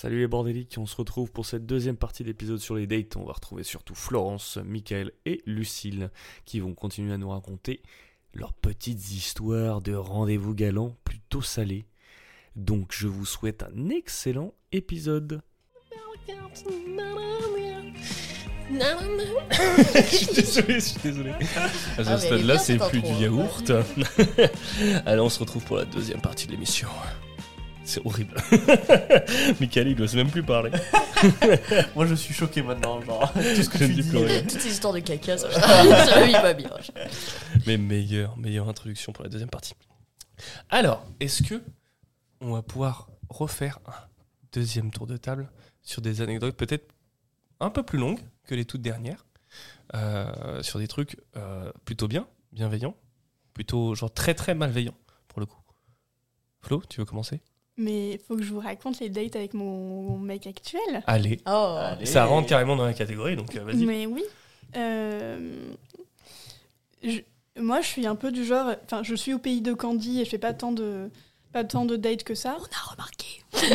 Salut les bordéliques, on se retrouve pour cette deuxième partie d'épisode sur les dates. On va retrouver surtout Florence, Michael et Lucille qui vont continuer à nous raconter leurs petites histoires de rendez-vous galants plutôt salés. Donc je vous souhaite un excellent épisode. je suis désolé, je suis désolé. À ce Ah, mais stade-là, bien, c'est cette plus du intro, yaourt. Allez, on se retrouve pour la deuxième partie de l'émission. C'est horrible. Michael, il n'ose même plus parler. Moi je suis choqué maintenant, genre tout ce que Je tu ne dis dis. Toutes ces histoires de caca, ça, ça lui va bien. Mais meilleure, meilleure introduction pour la deuxième partie. Alors, est-ce que on va pouvoir refaire un deuxième tour de table sur des anecdotes peut-être un peu plus longues que les toutes dernières, euh, sur des trucs euh, plutôt bien, bienveillants, plutôt genre très très malveillants pour le coup? Flo, tu veux commencer? Mais faut que je vous raconte les dates avec mon mec actuel. Allez. Oh, Allez. Ça rentre carrément dans la catégorie, donc euh, vas-y. Mais oui. Euh, je- moi, je suis un peu du genre. Enfin, je suis au pays de Candy et je fais pas tant de pas tant de dates que ça. on a remarqué.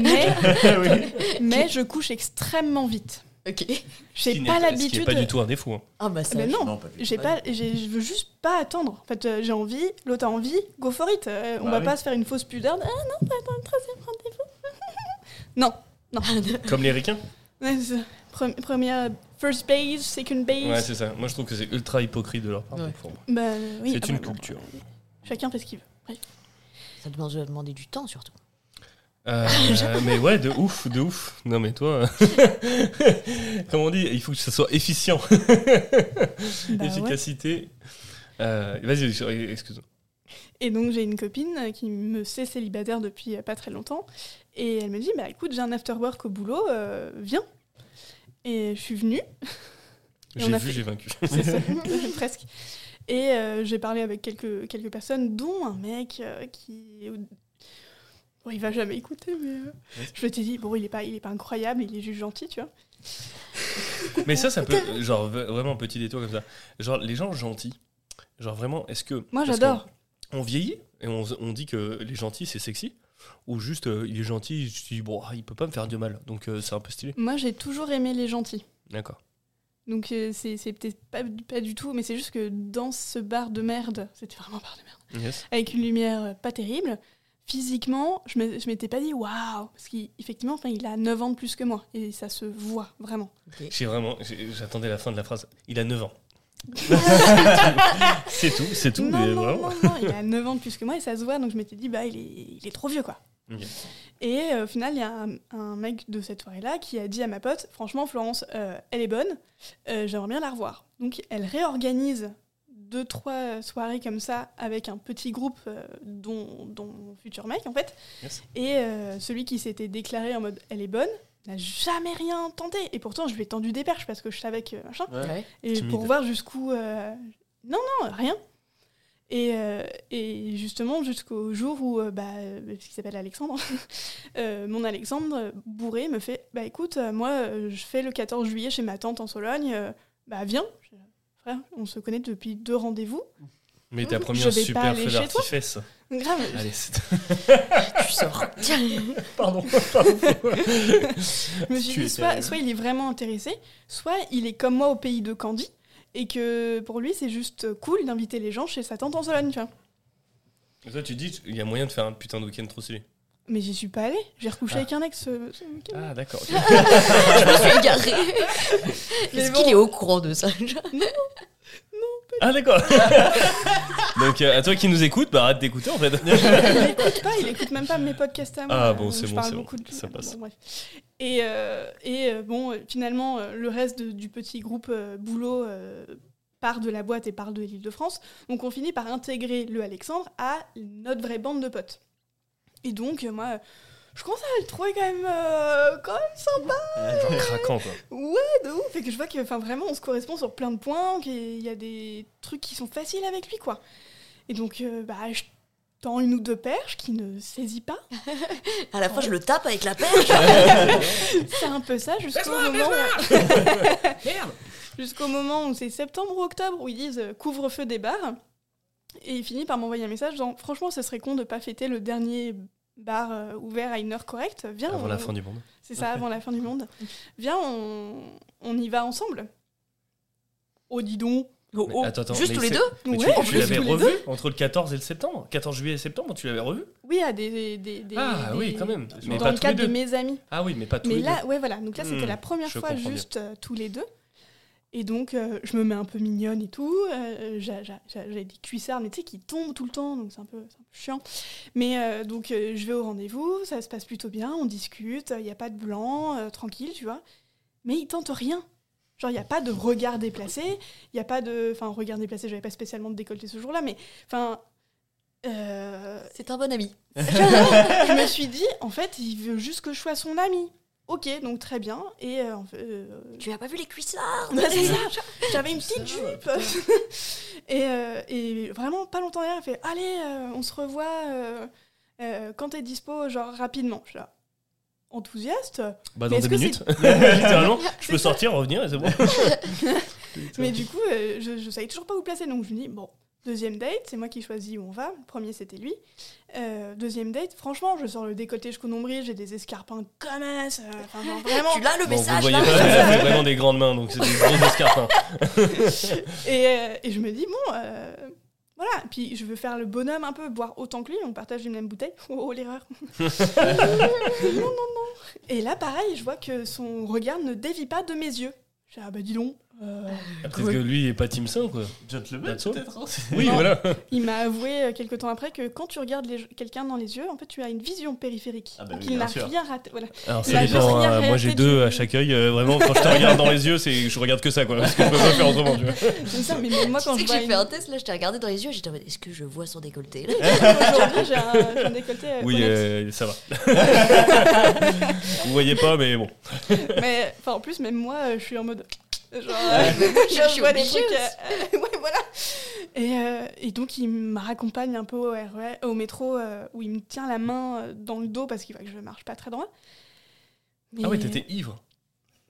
Mais, oui. mais je couche extrêmement vite. Ok. J'ai pas Ce qui l'habitude. pas du tout un défaut. hein. Ah bah ça. Mais non. Non, pas du tout. J'ai pas, j'ai- je veux juste pas attendre. En fait, euh, j'ai envie, l'autre a envie, go for it. Euh, on Bah va oui. pas se faire une fausse pudeur. de, Ah non, pas attendre le troisième rendez-vous. non, Comme les ricains première first base, second base. Ouais, c'est ça. Moi, je trouve que c'est ultra hypocrite de leur part. Ouais. Bah, oui, C'est ah une bah, culture. Chacun fait ce qu'il veut. Bref. Ça demande de demander du temps surtout. Euh, mais ouais, de ouf, de ouf. Non, mais toi, comme on dit, il faut que ça soit efficient. Bah, ouais. Efficacité. Euh, Vas-y, excuse-moi. Et donc j'ai une copine euh, qui me sait célibataire depuis pas très longtemps. Et elle me dit, bah écoute, j'ai un after work au boulot, euh, viens. Et je suis venue, J'ai vu, fait- j'ai vaincu. c'est ça, presque. Et euh, j'ai parlé avec quelques, quelques personnes, dont un mec euh, qui... Bon, il va jamais écouter, mais euh, je t'ai dit, bon, il est, pas, il est pas incroyable, il est juste gentil, tu vois. mais ça, ça peut, genre, vraiment petit détour comme ça. Genre, les gens gentils, genre vraiment, est-ce que. Moi, j'adore. On vieillit et on, on dit que les gentils, c'est sexy. Ou juste, euh, il est gentil, je dis, bon, ah, il peut pas me faire de mal. Donc, euh, c'est un peu stylé. Moi, j'ai toujours aimé les gentils. D'accord. Donc euh, c'est c'est peut-être pas, pas du tout, mais c'est juste que dans ce bar de merde, c'était vraiment un bar de merde, Yes. avec une lumière pas terrible, physiquement, je je m'étais pas dit waouh, parce qu'effectivement, enfin, il a 9 ans de plus que moi, et ça se voit vraiment. J'ai vraiment, j'attendais la fin de la phrase. Il a 9 ans. c'est tout, c'est tout. non, mais non, vraiment. non, non, il a 9 ans de plus que moi, et ça se voit, donc je m'étais dit, bah il est, il est trop vieux quoi. Et euh, au final, il y a un, un mec de cette soirée-là qui a dit à ma pote, franchement, Florence, euh, elle est bonne, euh, j'aimerais bien la revoir. Donc elle réorganise deux, trois soirées comme ça avec un petit groupe, euh, dont, dont mon futur mec en fait. Yes. Et euh, celui qui s'était déclaré en mode elle est bonne n'a jamais rien tenté. Et pourtant, je lui ai tendu des perches parce que je savais que machin. Ouais. Et Timide. pour voir jusqu'où. euh, Non, non, rien. Et, euh, et justement, jusqu'au jour où, euh, bah, parce qu'il s'appelle Alexandre, euh, mon Alexandre bourré me fait Bah écoute, moi, je fais le 14 juillet chez ma tante en Sologne, euh, bah viens. Frère, on se connaît depuis deux rendez-vous. Mais t'as promis Je pas super aller feu chez toi. d'artifice. Grave. Allez, c'est. Tu sors. Pardon. Je me suis Tu dit, étais soit, il est vraiment intéressé, soit il est comme moi au pays de Candy, et que pour lui, c'est juste cool d'inviter les gens chez sa tante en Sologne, tu vois. Toi, tu dis, il y a moyen de faire un putain de week-end trop stylé. Mais j'y suis pas allée. J'ai recouché Ah. avec un ex ce, ce week-end. Ah, d'accord. ok. Je me suis égarée. Est-ce bon. qu'il est au courant de ça ah, d'accord. Donc, euh, à toi qui nous écoutes, bah arrête d'écouter en fait. il écoute pas, il écoute même pas mes podcasts à moi. Ah, bon, où c'est je bon, parle c'est bon. beaucoup de- Ça passe. bon, bref. Et, euh, et euh, bon, euh, finalement, euh, le reste de- du petit groupe euh, boulot euh, part de la boîte et part de l'île de France. Donc on finit par intégrer le Alexandre à notre vraie bande de potes. Et donc, euh, moi, je commence à le trouver quand même, euh, quand même sympa. Genre craquant quoi. Ouais, de ouf. Et que je vois que enfin, vraiment, on se correspond sur plein de points, qu'il y a des trucs qui sont faciles avec lui, quoi. Et donc, euh, bah, je tends une ou deux perches qui ne saisit pas. À la fois, je le tape avec la perche. C'est un peu ça jusqu'au moment, jusqu'au moment où c'est septembre ou octobre où ils disent couvre-feu des bars. Et il finit par m'envoyer un message disant franchement, ce serait con de pas fêter le dernier bar euh, ouvert à une heure correcte. Viens, Avant on- la fin du monde. c'est ça, avant la fin du monde. Viens, on, on y va ensemble. Oh, dis donc. Oh, oh. attends, attends, Juste tous les deux Mais tu, Ouais, tu juste l'avais revu deux. entre le 14 et le septembre? 14 juillet et septembre, tu l'avais revu? Oui, à des, des, des- Ah des- oui, quand même. Mais dans pas le tous les cadre de deux. mes amis. Ah oui, mais pas tous Mais les là, deux. ouais, voilà. Donc là, c'était Hmm, la première fois comprends juste euh, tous les deux. Et donc, euh, je me mets un peu mignonne et tout. Euh, j'ai- des cuissards, mais tu sais, qui tombent tout le temps, donc c'est un un peu chiant. Mais euh, donc, euh, je vais au rendez-vous, ça se passe plutôt bien, on discute, il n'y a pas de blanc, tranquille, tu vois. Mais il tente rien. Genre, il n'y a pas de regard déplacé, il n'y a pas de. Enfin, regard déplacé, j'avais pas spécialement de décolleté ce jour-là, mais. Enfin. C'est un bon ami. je me suis dit, en fait, il veut juste que je sois son ami. Ok, donc très bien. Et euh, en fait, euh, Tu as pas vu les cuissards bah, c'est ça, j'avais une petite jupe. et, euh, et vraiment, pas longtemps derrière, elle fait Allez, euh, on se revoit euh, euh, quand t'es dispo, genre rapidement. Je suis là, enthousiaste. Bah, dans deux minutes. Littéralement, je peux sortir, revenir et c'est bon. Mais du coup, euh, je, je savais toujours pas où placer. Donc je me dis Bon, deuxième date, c'est moi qui choisis où on va. Le premier, c'était lui. Euh, deuxième date, franchement, je sors le décolleté jusqu'au nombril, j'ai des escarpins comme as. euh, Enfin, genre, vraiment. Tu l'as le Bon, vous message voyez là pas, mais elle fait vraiment des grandes mains, donc c'est des gros escarpins. Et, euh, et je me dis, bon, euh, voilà. Puis je veux faire le bonhomme un peu, boire autant que lui. On partage une même bouteille. Oh, oh, l'erreur. non, non, non. Et là, pareil, je vois que son regard ne dévie pas de mes yeux. Je dis, ah bah dis donc. Euh, Peut-être que lui il est pas Team Saint, quoi. Gentleman, peut-être. hein, Oui, voilà. il m'a avoué euh, quelques temps après que quand tu regardes les- quelqu'un dans les yeux, en fait, tu as une vision périphérique. Ah bah Donc oui, il n'a rien raté. Voilà. Alors ça dépend. hein. Moi j'ai deux du- à chaque œil. euh, vraiment, quand je te regarde dans les yeux, c'est je regarde que ça, quoi. Parce que je peux pas faire autrement, tu vois. C'est ça, mais même moi, quand Tu sais je que j'ai une... fait un test là, je t'ai regardé dans les yeux, j'étais en mode est-ce que je vois son décolleté Aujourd'hui, j'ai un, décolleté. euh, Oui, euh, ça va. Vous voyez pas, mais bon. Mais enfin, en plus, même moi, euh, je suis en mode. Genre, euh, je je suis vois des obligée trucs. euh, ouais, voilà. Et, euh, et donc, il me raccompagne un peu au, RER, au métro où il me tient la main dans le dos parce qu'il voit que je marche pas très droit. Ah ouais, t'étais ivre.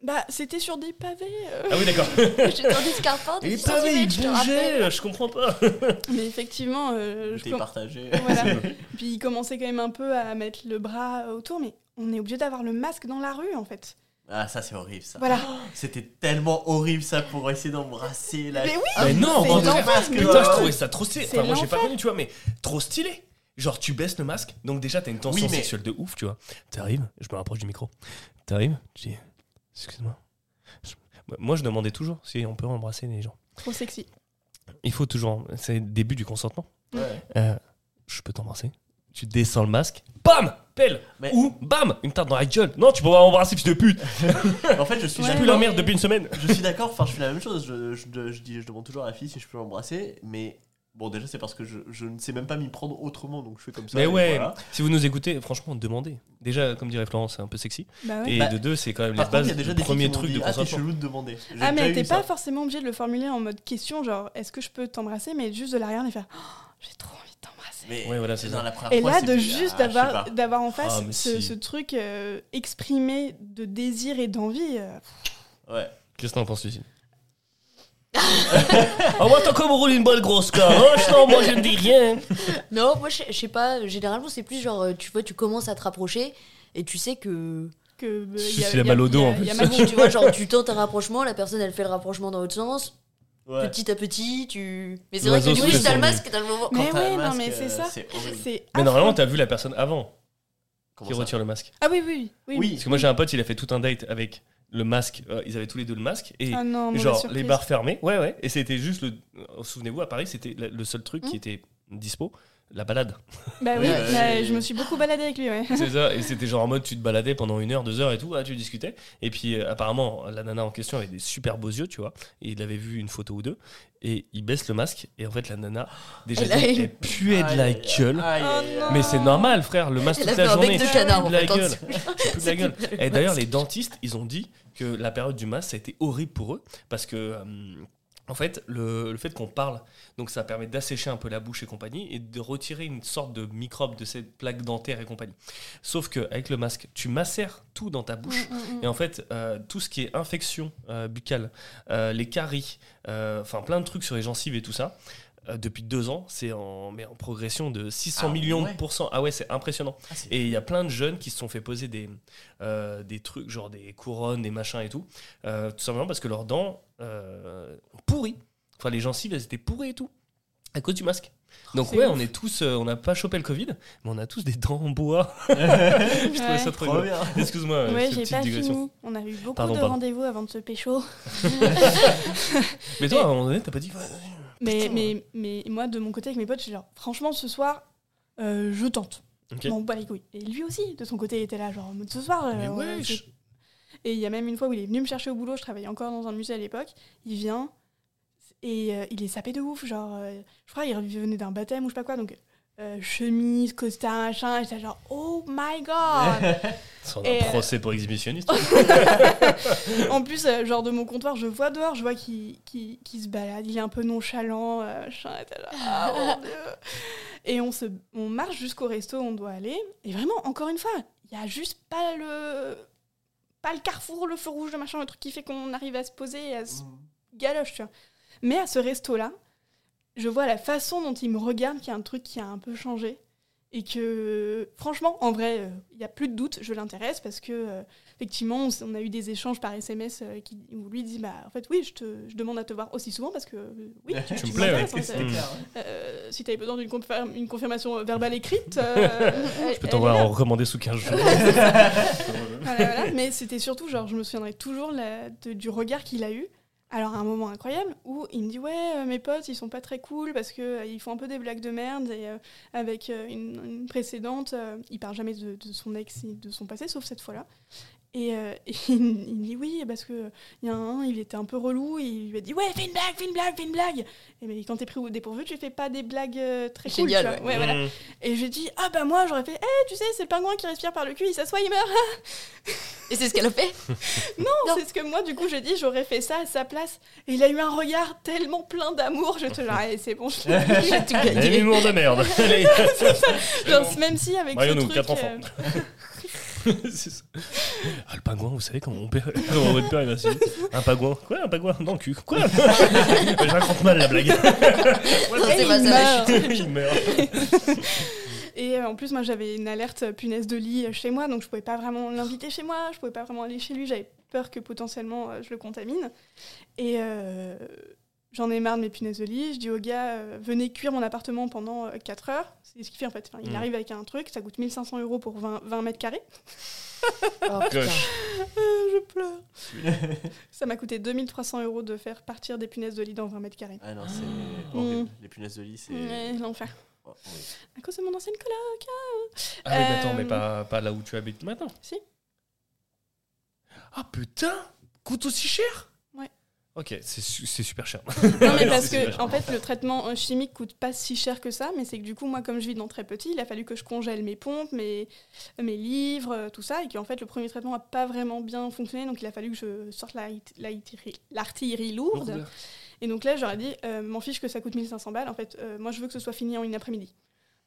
Bah, c'était sur des pavés. euh. Ah oui, d'accord. J'étais en escarpin de Et 10 pas il cm, je comprends pas. Mais effectivement, euh, je T'es com- partagé. voilà. Puis il commençait quand même un peu à mettre le bras autour, mais on est obligé d'avoir le masque dans la rue en fait. Ah, ça, c'est horrible, ça. Voilà. C'était tellement horrible, ça, pour essayer d'embrasser la. Mais oui, mais non, c'est bordel. l'enfer. Putain, je trouvais ça trop stylé. Enfin, moi j'ai pas connu, tu vois, mais trop stylé. Genre, tu baisses le masque, donc déjà t'as une tension Oui, mais- sexuelle de ouf, tu vois. T'arrives, je me rapproche du micro. T'arrives, je dis, excuse-moi. Je- Moi, je demandais toujours si on peut embrasser les gens. Trop sexy. Il faut toujours, c'est le début du consentement. Ouais. Euh, je peux t'embrasser Tu descends le masque, bam Pelle Mais- Ou bam Une tarte dans la gueule Non, tu peux pas m'embrasser, fils de pute En fait, je suis jamais- pue la merde depuis une semaine Je suis d'accord, enfin, je fais la même chose. Je, je, je dis, je demande toujours à la fille si je peux l'embrasser, mais bon, déjà, c'est parce que je, je ne sais même pas m'y prendre autrement, donc je fais comme ça. Mais et ouais, voilà. si vous nous écoutez, franchement, demandez. Déjà, comme dirait Florence, c'est un peu sexy. Bah ouais. Et Bah, de deux, c'est quand même Par les bases il y a déjà du des filles premier m'ont truc dit, de Ah, t'es consentement. chelou de demander. J'ai Ah, mais déjà t'es eu pas ça. forcément obligé de le formuler en mode question, genre est-ce que je peux t'embrasser, mais juste de la regarder et faire Oh, j'ai trop envie de t'embrasser. Mais Ouais, voilà, c'est dans ça. la première Et fois, là, c'est de juste ah, d'avoir d'avoir en face Ah, ce, si. ce truc euh, exprimé de désir et d'envie. euh, Ouais. Qu'est-ce que t'en penses, Lucie Ah, moi, t'as comme roulé une bonne grosse caroche, non, moi, je ne dis rien. Non, moi je je sais pas, généralement c'est plus genre euh, tu vois, tu commences à te rapprocher et tu sais que. que, euh, Si, y a- s'il a y mal au dos, y a- en y a plus. mal- tu vois, genre tu tentes un rapprochement, la personne elle fait le rapprochement dans l'autre sens, Ouais. petit à petit, tu. Mais c'est vrai que du coup, t'as le masque, t'as le moment. Quand Mais t'as ouais, non, masque, mais c'est euh, ça. C'est. C'est Mais normalement, t'as vu la personne avant Comment qui ça retire le masque. Ah oui, oui, oui. Oui. Parce que moi, j'ai un pote, il a fait tout un date avec le masque. euh, ils avaient tous les deux le masque. Et Ah non, genre, les bars fermés. Ouais, ouais. Et c'était juste le. euh, Souvenez-vous, à Paris, c'était le seul truc qui Hmm. était dispo. La balade. Bah oui, bah, ouais. je me suis beaucoup baladée avec lui, ouais. C'est ça, et c'était genre en mode tu te baladais pendant une heure, deux heures et tout, ah, tu discutais. Et puis euh, apparemment, la nana en question avait des super beaux yeux, tu vois, et il avait vu une photo ou deux, et il baisse le masque, et en fait la nana, déjà, Elle puait de la gueule. Oh. Mais c'est normal, frère, le masque Elle toute la journée. de canard de la gueule. de la gueule. Et d'ailleurs, les dentistes, ils ont dit que la période du masque, ça a été horrible pour eux, parce que. euh, en fait, le, le fait qu'on parle, donc ça permet d'assécher un peu la bouche et compagnie et de retirer une sorte de microbe de cette plaque dentaire et compagnie. Sauf qu'avec le masque, tu macères tout dans ta bouche. Mm, mm, mm. Et en fait, euh, tout ce qui est infection euh, buccale, euh, les caries, enfin plein de trucs sur les gencives et tout ça, euh, depuis deux ans, c'est en, mais en progression de 600 Ah millions ouais. de pourcents. Ah ouais, c'est impressionnant. Ah, Et il y a plein de jeunes qui se sont fait poser des, euh, des trucs, genre des couronnes, des machins et tout, euh, tout simplement parce que leurs dents euh, ont pourri. Enfin, les gencives, elles étaient pourries et tout, à cause du masque. Donc C'est ouais, ouf. on est tous, euh, on n'a pas chopé le Covid, mais on a tous des dents en bois. Je trouvais Ouais. ça trop Trop bien. Excuse-moi, Ouais, j'ai pas digression. fini. On a eu beaucoup Pardon, de rendez-vous avant de se pécho. Mais toi, à un moment donné, t'as pas dit. Mais, Putain. mais, mais moi, de mon côté, avec mes potes, je suis genre, franchement, ce soir, euh, je tente. Ok. Bon, bah les couilles. Et lui aussi, de son côté, il était là, genre, en mode, ce soir. Mais euh, wesh. Et il y a même une fois où il est venu me chercher au boulot, je travaillais encore dans un musée à l'époque. Il vient et euh, il est sapé de ouf. Genre, euh, je crois qu'il revenait d'un baptême ou je sais pas quoi. Donc, euh, chemise, costard, machin. Et j'étais genre, oh my god! C'est un euh, procès pour exhibitionniste. en plus, euh, genre de mon comptoir, je vois dehors, je vois qu'il qu'il- qu'il se balade, il est un peu nonchalant, euh, machin, et t'es là, ah, mon Dieu. Et on, se, on marche jusqu'au resto où on doit aller. Et vraiment, encore une fois, il y a juste pas le, pas le carrefour, le feu rouge, le machin, le truc qui fait qu'on arrive à se poser et à se galoche, tu vois. Mais à ce resto-là, je vois la façon dont il me regarde qu'il y a un truc qui a un peu changé. Et que, franchement, en vrai, euh, il n'y a plus de doute, je l'intéresse parce que, euh, effectivement, on, a eu des échanges par SMS euh, qui, où lui dit Bah, en fait, oui, je, te, je demande à te voir aussi souvent parce que, euh, oui, tu, Tu me plais, ouais. hein, euh, si tu avais besoin d'une confirm- une confirmation verbale écrite, euh, Je peux t'envoyer en recommandé sous 15 jours. voilà, voilà. Mais c'était surtout, genre, je me souviendrai toujours la- de- du regard qu'il a eu. Alors, à un moment incroyable où il me dit Ouais, euh, mes potes, ils sont pas très cool parce que euh, font un peu des blagues de merde. Et euh, avec une, précédente, il parle jamais de, de son ex de son passé, sauf cette fois-là. Et, euh, et il, il me dit Oui, parce que il y a un, il était un peu relou. Et il lui a dit Ouais, fais une blague, fais une blague, fais une blague. Et mais quand t'es pris au dépourvu, tu fais pas des blagues euh, très cool. Génial, tu vois. ouais. Ouais, voilà. Mmh. Et j'ai dit Ah bah moi, j'aurais fait Eh, tu sais, c'est le pingouin qui respire par le cul, il s'assoit, il meurt. Et c'est ce qu'elle a fait. Non, Non. c'est ce que moi, du coup, j'ai dit, j'aurais fait ça à sa place. Et il a eu un regard tellement plein d'amour. Je te genre, allez, c'est bon, je l'ai J'ai tout Un gagné. humour de merde. Allez. Genre, Même si avec Marions-nous, ce truc... quatre enfants. C'est ça. Ah, le pingouin, vous savez comment mon père, comment votre père il m'a dit Un pingouin Quoi Un pingouin Dans le cul? Quoi? Je raconte mal la blague. Non, c'est il pas ça, la meurt. chute. il meurt. Et euh, en plus, moi, j'avais une alerte punaise de lit chez moi, donc je pouvais pas vraiment l'inviter chez moi, je pouvais pas vraiment aller chez lui, j'avais peur que potentiellement euh, je le contamine. Et euh, j'en ai marre de mes punaises de lit. Je dis au gars, euh, venez cuire mon appartement pendant 4 heures. C'est ce qu'il fait en fait. Enfin, il Mm. arrive avec un truc, ça coûte 1500 euros pour 20, 20 mètres carrés. Oh, putain. Gauche. je pleure. ça m'a coûté 2300 euros de faire partir des punaises de lit dans 20 mètres carrés. Ah non, c'est Mm. horrible. Les punaises de lit, c'est. L'enfer. Oh, oui. À cause de mon ancienne coloc. Ah oui, mais attends, Euh, mais pas, pas là où tu habites maintenant. Si. Ah putain Coûte aussi cher. Ok, c'est su- c'est super cher. Non, mais parce que, en fait, le traitement chimique coûte pas si cher que ça, mais c'est que du coup, moi, comme je vis dans très petit, il a fallu que je congèle mes pompes, mes, mes livres, euh, tout ça, et qu'en fait, le premier traitement a pas vraiment bien fonctionné, donc il a fallu que je sorte la- l'artillerie l'artillerie lourde. Lourde. Et donc là, j'aurais dit, euh, m'en fiche que ça coûte 1500 balles, en fait, euh, moi, je veux que ce soit fini en une après-midi.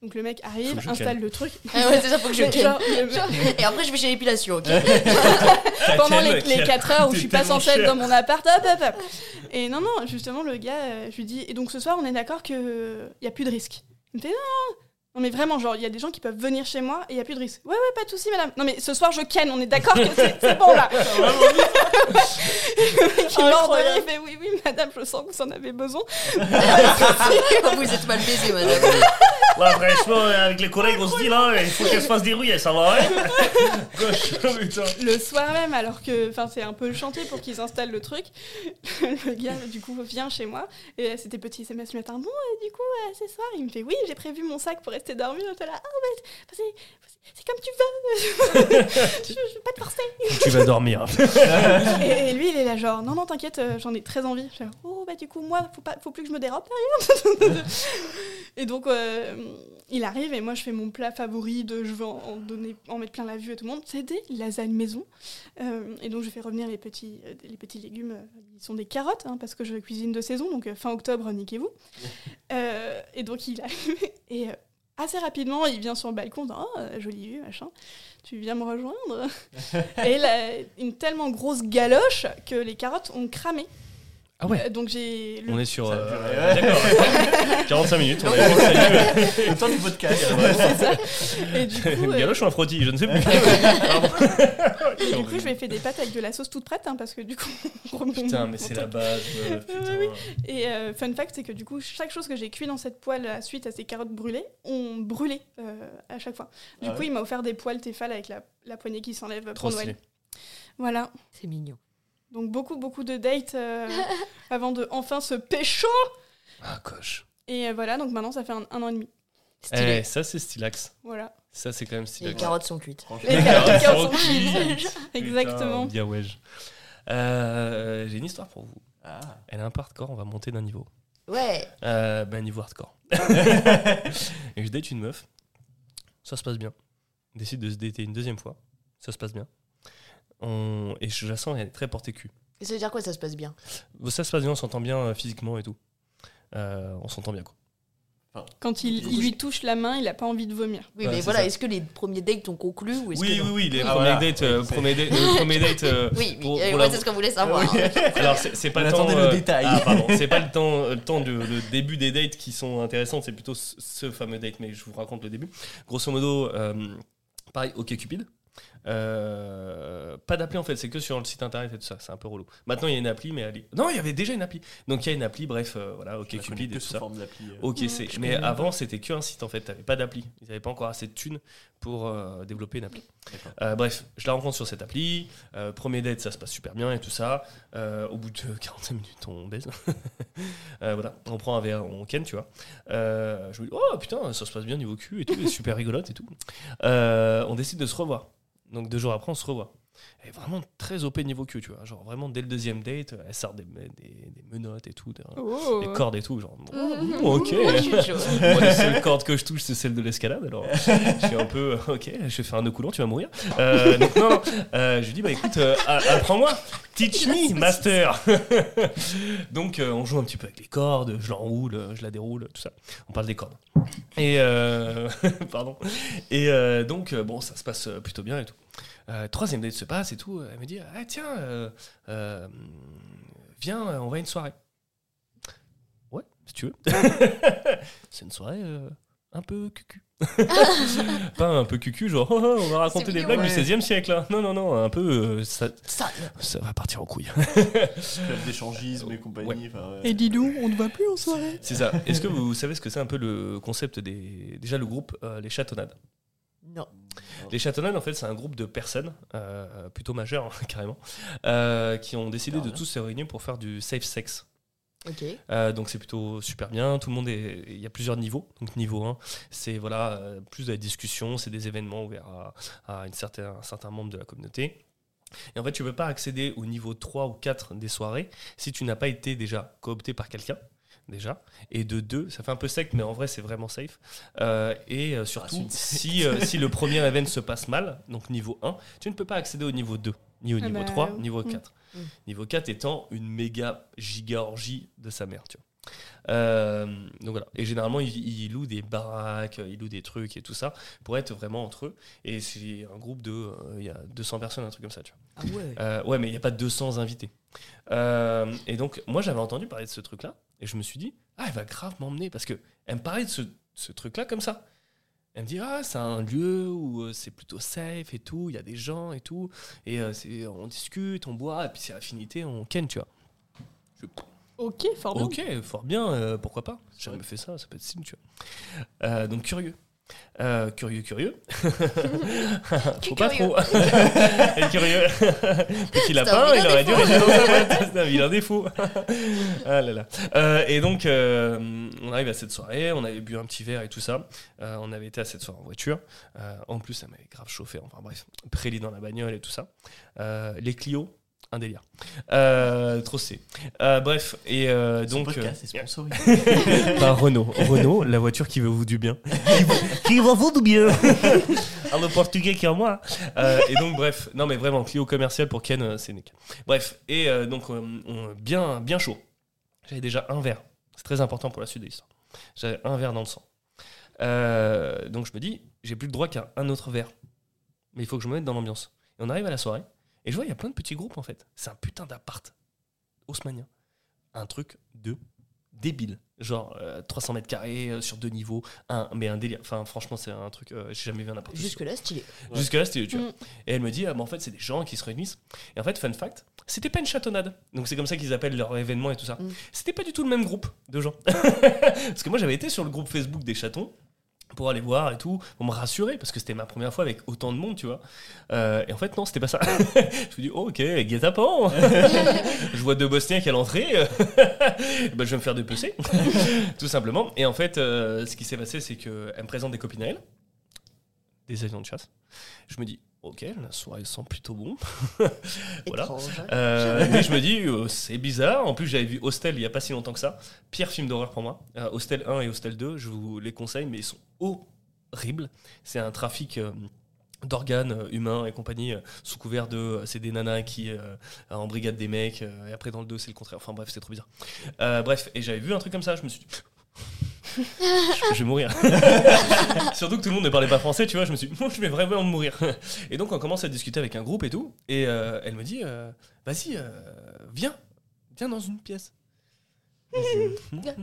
Donc le mec arrive, installe le truc. Ah ouais, c'est ça, faut que je Mais ken. genre, le- Et après, je vais chez l'épilation, ok pendant les, qui les a 4 heures où je suis pas censée être dans mon appart, hop, hop, hop. Et non, non, justement, le gars, euh, je lui dis, et donc ce soir, on est d'accord qu'il n'y a plus de risque. Il me fait, non, non, mais vraiment, genre, il y a des gens qui peuvent venir chez moi et il n'y a plus de risque. Ouais, ouais, pas de souci, madame. Non, mais ce soir, je ken, on est d'accord que c'est bon, là. il mord de rire, fait, oui, oui, madame, je sens que vous en avez besoin. Vous êtes mal baisé, madame. Là, franchement, avec les collègues, on se dit là, il faut qu'elle se fasse dérouiller, ça va, hein oh, putain. le soir même, alors que enfin c'est un peu le chantier pour qu'ils installent le truc. le gars, du coup, vient chez moi. Et euh, c'était petit SMS le matin. Bon, et du coup, euh, ce soir, il me fait Oui, j'ai prévu mon sac pour rester dormir. J'étais là, ah, ouais, c'est- c'est comme tu veux. je, je vais pas te forcer. Tu vas dormir. Et, et lui, il est là, genre, non, non, t'inquiète, euh, j'en ai très envie. Je oh, bah, du coup, moi, faut, pas, faut plus que je me dérobe derrière. et donc, euh, il arrive et moi, je fais mon plat favori de je veux en, donner, en mettre plein la vue à tout le monde. C'est des lasagnes maison. Euh, et donc, je fais revenir les petits, les petits légumes. Ils sont des carottes, hein, parce que je cuisine de saison. Donc, fin octobre, niquez-vous. Euh, et donc, il arrive et. Assez rapidement, il vient sur le balcon, oh, euh, jolie vue, machin. Tu viens me rejoindre Et il a une tellement grosse galoche que les carottes ont cramé. Ah ouais Euh, Donc j'ai. le- On est sur. Euh. D'accord. 45 minutes. On a salut. Le temps du podcast. Et du coup, euh, Galoche ou un frottis Je ne sais plus. Et du coup, je ai fait des pâtes avec de la sauce toute prête, hein, parce que du coup. Putain, mais c'est la base. euh. Oui, Et euh, fun fact, c'est que du coup, chaque chose que j'ai cuit dans cette poêle à suite à ces carottes brûlées, ont brûlé euh, à chaque fois. Du Ah coup, ouais il m'a offert des poêles Tefal avec la, la poignée qui s'enlève pour Noël. Voilà. C'est mignon. Donc beaucoup, beaucoup de dates euh, avant de enfin se pécho. Ah, coche. Et euh, voilà, donc maintenant ça fait un, un an et demi. Stylé. Eh, ça, c'est stylax. Voilà. Ça, c'est quand même Les stylax. carottes sont cuites. Les Les carottes sont cuites. Exactement. Putain, bien ouais. Euh, J'ai une histoire pour vous. Ah. Elle est un peu hardcore, on va monter d'un niveau. Ouais. Euh, ben, niveau hardcore. et je date une meuf. Ça se passe bien. On décide de se dater une deuxième fois. Ça se passe bien. On... Et je la sens, elle est très portée cul. Et ça veut dire quoi ça se passe bien? Bon, Ça se passe bien, on s'entend bien euh, physiquement et tout. Euh, on s'entend bien quoi. Quand il, il lui touche la main, il a pas envie de vomir. Oui, mais voilà, est-ce que les premiers dates ont conclu ou est-ce Oui, que oui, oui, les Ah, premiers dates, euh, Oui, c'est- premier date, le premier date. euh, Oui, oui, pour- euh, pour ouais, la- c'est ce qu'on voulait savoir. Alors c'est c'est pas On le temps. le euh, détail. Ah pardon, c'est pas le temps, euh, le temps du le début des dates qui sont intéressantes, c'est plutôt ce, ce fameux date. Mais je vous raconte le début. Grosso modo, euh, pareil, OK Cupid. Euh, pas d'appli en fait, c'est que sur le site internet et tout ça, c'est un peu relou. Maintenant il y a une appli, mais elle est- non, il y avait déjà une appli. Donc il y a une appli, bref, euh, voilà, OK Cupid que et tout ça. euh. Ok, c'est. Mais avant, c'était qu'un site en fait. T'avais pas d'appli. Ils n'avaient pas encore assez de thunes pour euh, développer une appli. Euh, bref, je la rencontre sur cette appli. Euh, premier date, ça se passe super bien et tout ça. Euh, au bout de 45 minutes, on baise. Euh, voilà, on prend un verre, on ken, tu vois. Euh, je me dis, oh putain, ça se passe bien niveau cul et tout, elle est super rigolote et tout. Euh, on décide de se revoir. Donc deux jours après, on se revoit. Elle est vraiment très OP niveau cul, tu vois. Genre vraiment dès le deuxième date, elle sort des, des, des menottes et tout, des, Oh. des cordes et tout. Genre, Mhm. oh, ok. Moi, les seules cordes que je touche, c'est celle de l'escalade. Alors, je suis un peu, euh, ok, je vais faire un nœud coulant, tu vas mourir. Euh, donc, non. Euh, je lui dis, bah écoute, euh, apprends-moi, teach me, master. donc, euh, on joue un petit peu avec les cordes, je l'enroule, je la déroule, tout ça. On parle des cordes. Et, euh, pardon. Et euh, donc, bon, ça se passe plutôt bien et tout. Euh, troisième date se passe et tout. Elle me dit, ah tiens, euh, euh, viens, on va à une soirée. Ouais, si tu veux. c'est une soirée euh, un peu cucu. Pas un peu cucu, genre oh, oh, on va raconter des blagues du ouais. 16e siècle. là. Non, non, non, un peu. euh, ça, Ça, ça va partir en couille. Club d'échangisme et compagnie. enfin, ouais. Et dis-nous, on ne va plus en soirée. C'est ça. Est-ce que vous savez ce que c'est un peu le concept des. Déjà, le groupe euh, Les Chatonnades. Les Chatonnades, en fait, c'est un groupe de personnes, euh, plutôt majeures, hein, carrément, euh, qui ont décidé de tous se réunir pour faire du safe sex. Euh, donc c'est plutôt super bien. Tout le monde est. Il y a plusieurs niveaux. Donc niveau 1, c'est voilà, plus de la discussion, c'est des événements ouverts à, à une certain, un certain membre de la communauté. Et en fait, tu ne peux pas accéder au niveau 3 ou 4 des soirées si tu n'as pas été déjà coopté par quelqu'un. Déjà. Et de 2, ça fait un peu sec, mais en vrai, c'est vraiment safe. Euh, et euh, Ah, surtout, une si, euh, si le premier event se passe mal, donc niveau 1, tu ne peux pas accéder au niveau 2, ni au Ah niveau bah, 3, oui. niveau Mm. 4. Mm. Niveau 4 étant une méga giga orgie de sa mère, tu vois. Euh, donc voilà. Et généralement, ils, ils louent des baraques, ils louent des trucs et tout ça pour être vraiment entre eux. Et c'est un groupe de. euh, Il y a 200 personnes, un truc comme ça, tu vois. Ah ouais. Euh, ouais, mais il n'y a pas 200 invités. Et donc, moi, j'avais entendu parler de ce truc-là. Et je me suis dit, ah, elle va grave m'emmener. Parce qu'elle me parlait de ce, ce truc-là comme ça. Elle me dit, ah, c'est un lieu où c'est plutôt safe et tout. Il y a des gens et tout. Et on discute, on boit. Et puis, c'est affinité, on ken, tu vois. Je- Ok, fort bien. Ok, fort bien, euh, pourquoi pas J'ai jamais fait ça, ça peut être stylé, tu vois. Euh, donc curieux. Euh, curieux, curieux. Faut pas Curieux. trop. Et curieux. Petit lapin, il aurait dû rester dans sa boîte. C'est un vilain défaut. ah là là. Euh, et donc, euh, on arrive à cette soirée, on avait bu un petit verre et tout ça. Euh, on avait été à cette soirée en voiture. Euh, en plus, ça m'avait grave chauffé. Enfin bref, prélit dans la bagnole et tout ça. Euh, les Clio, un délire. Euh, trop c'est. Euh, bref, et euh, donc. podcast euh, est sponsorisé. par Renault. Renault, la voiture qui veut vous du bien. qui veut vous du bien. Un le portugais qui est en moi. Euh, et donc, bref, non, mais vraiment, Clio commercial pour Ken, euh, c'est nickel. Bref, et euh, donc, euh, on- bien, bien chaud. J'avais déjà un verre. C'est très important pour la suite de l'histoire. J'avais un verre dans le sang. Euh, donc, je me dis, j'ai plus le droit qu'à un autre verre. Mais il faut que je me mette dans l'ambiance. Et on arrive à la soirée, et je vois, il y a plein de petits groupes en fait. C'est un putain d'appart haussmanien. un truc de débile. Genre euh, 300 mètres carrés euh, sur deux niveaux, un, mais un délire. Enfin, franchement, c'est un truc, euh, j'ai jamais vu un n'importe Jusque-là, stylé. Ouais. Jusque-là, c'était tu vois. Mm. Et elle me dit, ah, bah, en fait, c'est des gens qui se réunissent. Et en fait, fun fact, c'était pas une chatonnade. Donc, c'est comme ça qu'ils appellent leur événement et tout ça. Mm. C'était pas du tout le même groupe de gens. parce que moi, j'avais été sur le groupe Facebook des chatons pour aller voir et tout, pour me rassurer, parce que c'était ma première fois avec autant de monde, tu vois. Euh, et en fait, non, c'était pas ça. je me dit, oh, ok, guet-apens. je vois deux Bosniaques à l'entrée. bah, je vais me faire dépecer, tout simplement. Et en fait, euh, ce qui s'est passé, c'est qu'elle me présente des copines à elle, des avions de chasse. Je me dis, ok, la soirée sent plutôt bon. Voilà. Étrange. Euh, mais je me dis, euh, c'est bizarre. En plus, j'avais vu Hostel il y a pas si longtemps que ça. Pire film d'horreur pour moi. Euh, Hostel 1 et Hostel 2, je vous les conseille, mais ils sont horribles. C'est un trafic. euh, d'organes humains et compagnie sous couvert de c'est des nanas qui euh, en brigade des mecs et après dans le 2 c'est le contraire enfin bref c'est trop bizarre Euh, bref et j'avais vu un truc comme ça je me suis dit je, vais mourir. Surtout que tout le monde ne parlait pas français tu vois je me suis dit je vais vraiment mourir. Et donc on commence à discuter avec un groupe et tout. Et euh, elle me dit euh, vas-y euh, viens viens dans une pièce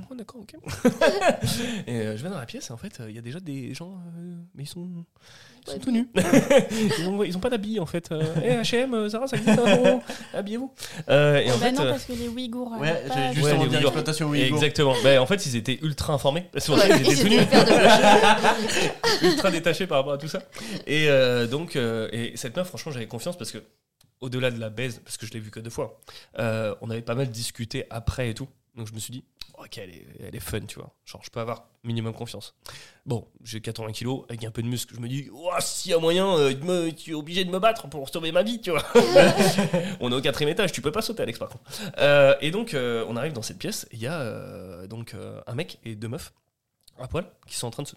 Oh, d'accord ok et euh, je vais dans la pièce et en fait euh, il y a déjà des gens euh, mais ils sont ils sont tout nus ils, ont, ils ont pas d'habits en fait euh, Eh, H&M Zara ça existe oh, habillez-vous Euh, et en bah fait non, parce que les Ouïghours. Ouais, j'ai de- justement les dit Ouïghours. exploitation Ouïghour. Exactement. Bah, en fait, ils étaient ultra informés. C'est pour ça Ouais, qu'ils étaient ils tout nus. ultra détachés par rapport à tout ça. Et euh, donc, euh, et cette meuf, franchement, j'avais confiance parce que, au-delà de la baise, parce que je l'ai vu que deux fois, euh, on avait pas mal discuté après et tout. Donc, je me suis dit, ok, elle est, elle est fun, tu vois. Genre, je peux avoir minimum confiance. Bon, j'ai 80 kilos, avec un peu de muscle, je me dis, Ouah, s'il y a moyen, euh, de me, tu es obligé de me battre pour sauver ma vie, tu vois. on est au quatrième étage, tu peux pas sauter, Alex, par contre. Euh, et donc, euh, on arrive dans cette pièce, il y a donc un mec et deux meufs à poil qui sont en train de se.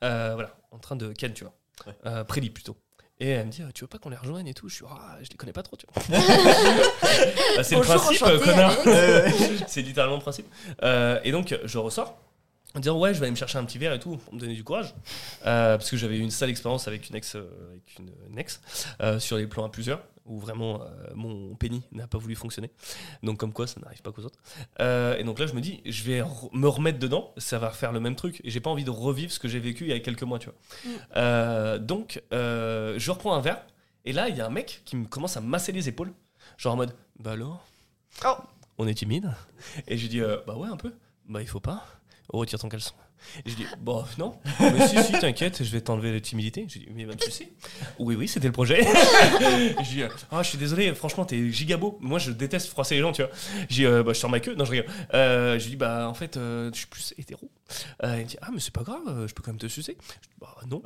Voilà, en train de ken, tu vois. Ouais. Euh, prélit plutôt. Et elle me dit, euh, tu veux pas qu'on les rejoigne et tout? Je suis, ah, je les connais pas trop, tu vois. Bah, c'est le Bonjour, principe, enchanté, euh, connard. C'est littéralement le principe. Euh, et donc, je ressors en disant, ouais, je vais aller me chercher un petit verre et tout pour me donner du courage. Euh, parce que j'avais eu une sale expérience avec une ex, euh, avec une, une ex euh, sur les plans à plusieurs, où vraiment mon pénis n'a pas voulu fonctionner. Donc, comme quoi, ça n'arrive pas qu'aux autres. Et donc là, je me dis, je vais re- me remettre dedans, ça va faire le même truc. Et j'ai pas envie de revivre ce que j'ai vécu il y a quelques mois, tu vois. Mm. Donc, je reprends un verre. Et là, il y a un mec qui me commence à masser les épaules. Genre en mode, bah alors? Oh. On est timide Et je lui dis, bah ouais, un peu. Bah il faut pas. Oh, retire ton caleçon. Et je dis, bon, non. Mais si, si, t'inquiète, je vais t'enlever la timidité. Je dis, mais pas de souci. Oui, oui, c'était le projet. je dis, ah, je suis désolé, franchement, t'es gigabeau. Moi, je déteste froisser les gens, tu vois. Je dis, euh, bah, je sors ma queue. Non, je rigole. Euh, je lui dis, bah, en fait, euh, je suis plus hétéro. Euh, il me dit, ah, mais c'est pas grave, je peux quand même te sucer. Je dis, bah, non.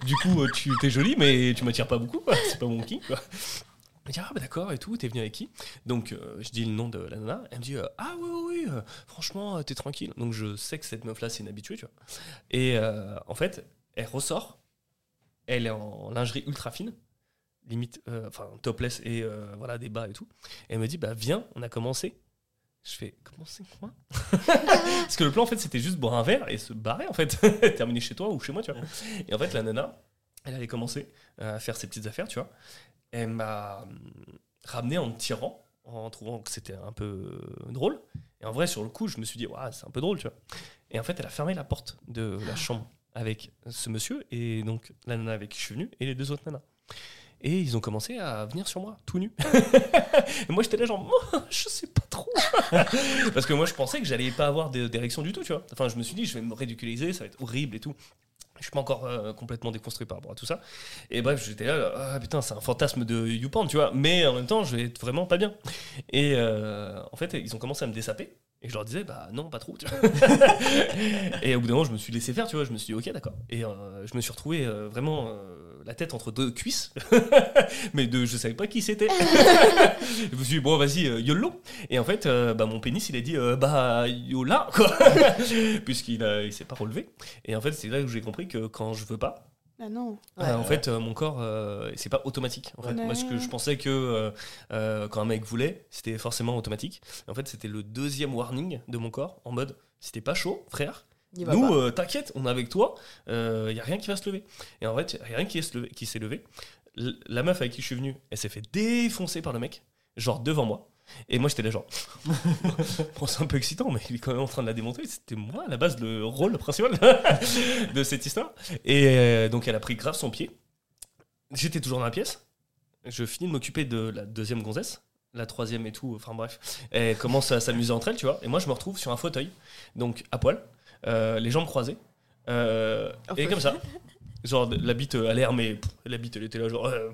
du coup, tu t'es jolie, mais tu m'attires pas beaucoup. C'est pas mon kink, quoi. Elle me dit, ah, bah d'accord, et tout, t'es venu avec qui? Donc, euh, je dis le nom de la nana. Elle me dit, euh, ah, oui, oui, oui, euh, franchement, t'es tranquille. Donc, je sais que cette meuf-là, c'est une habituée, tu vois. Et euh, en fait, elle ressort. Elle est en lingerie ultra fine, limite, euh, enfin, topless et voilà, des bas et tout. Et elle me dit, bah, viens, on a commencé. Je fais, commencer quoi? Parce que le plan, en fait, c'était juste boire un verre et se barrer, en fait. Terminer chez toi ou chez moi, tu vois. Et en fait, la nana, elle avait commencé euh, à faire ses petites affaires, tu vois. Elle m'a hum, ramené en me tirant, en trouvant que c'était un peu euh, drôle. Et en vrai, sur le coup, je me suis dit, ouais, c'est un peu drôle, tu vois. Et en fait, elle a fermé la porte de la chambre avec ce monsieur et donc la nana avec qui je suis venu et les deux autres nanas. Et ils ont commencé à venir sur moi, tout nu. et moi, j'étais là, genre, je sais pas trop. Parce que moi, je pensais que j'allais pas avoir d'érection du tout, tu vois. Enfin, je me suis dit, je vais me ridiculiser, ça va être horrible et tout. Je suis pas encore euh, complètement déconstruit par rapport à tout ça. Et bref, j'étais là, ah putain, c'est un fantasme de YouPorn, tu vois. Mais en même temps, je vais être vraiment pas bien. Et euh, en fait, ils ont commencé à me dessaper. Et je leur disais, bah non, pas trop. Tu vois. et au bout d'un moment, je me suis laissé faire, tu vois. Je me suis dit, ok, d'accord. Et euh, je me suis retrouvé vraiment la tête entre deux cuisses. Mais de, je savais pas qui c'était. je me suis dit, bon, vas-y, euh, YOLO. Et en fait, euh, bah, mon pénis, il a dit, euh, bah, YOLA, quoi. Puisqu'il il s'est pas relevé. Et en fait, c'est là que j'ai compris que quand je veux pas, Ah non. Ouais. euh, en fait, euh, mon corps, euh, c'est pas automatique. En fait, Ouais. moi, ce que je pensais que euh, euh, quand un mec voulait, c'était forcément automatique. En fait, c'était le deuxième warning de mon corps en mode, t'es pas chaud, frère, nous, euh, t'inquiète, on est avec toi. Il y a rien qui va se lever. Et en fait, rien qui est se lever- qui s'est levé. L- La meuf avec qui je suis venu, elle s'est fait défoncer par le mec, genre devant moi. Et moi, j'étais là, genre, bon, c'est un peu excitant, mais il est quand même en train de la démontrer. C'était moi, à la base, le rôle principal de cette histoire. Et euh, donc, elle a pris grave son pied. J'étais toujours dans la pièce. Je finis de m'occuper de la deuxième gonzesse, la troisième et tout. Enfin, bref. Elle commence à s'amuser entre elles, tu vois. Et moi, je me retrouve sur un fauteuil, donc à poil, euh, les jambes croisées. euh, Un et comme ça. Genre, la bite à l'air, mais pff, la bite, elle était là, genre. euh,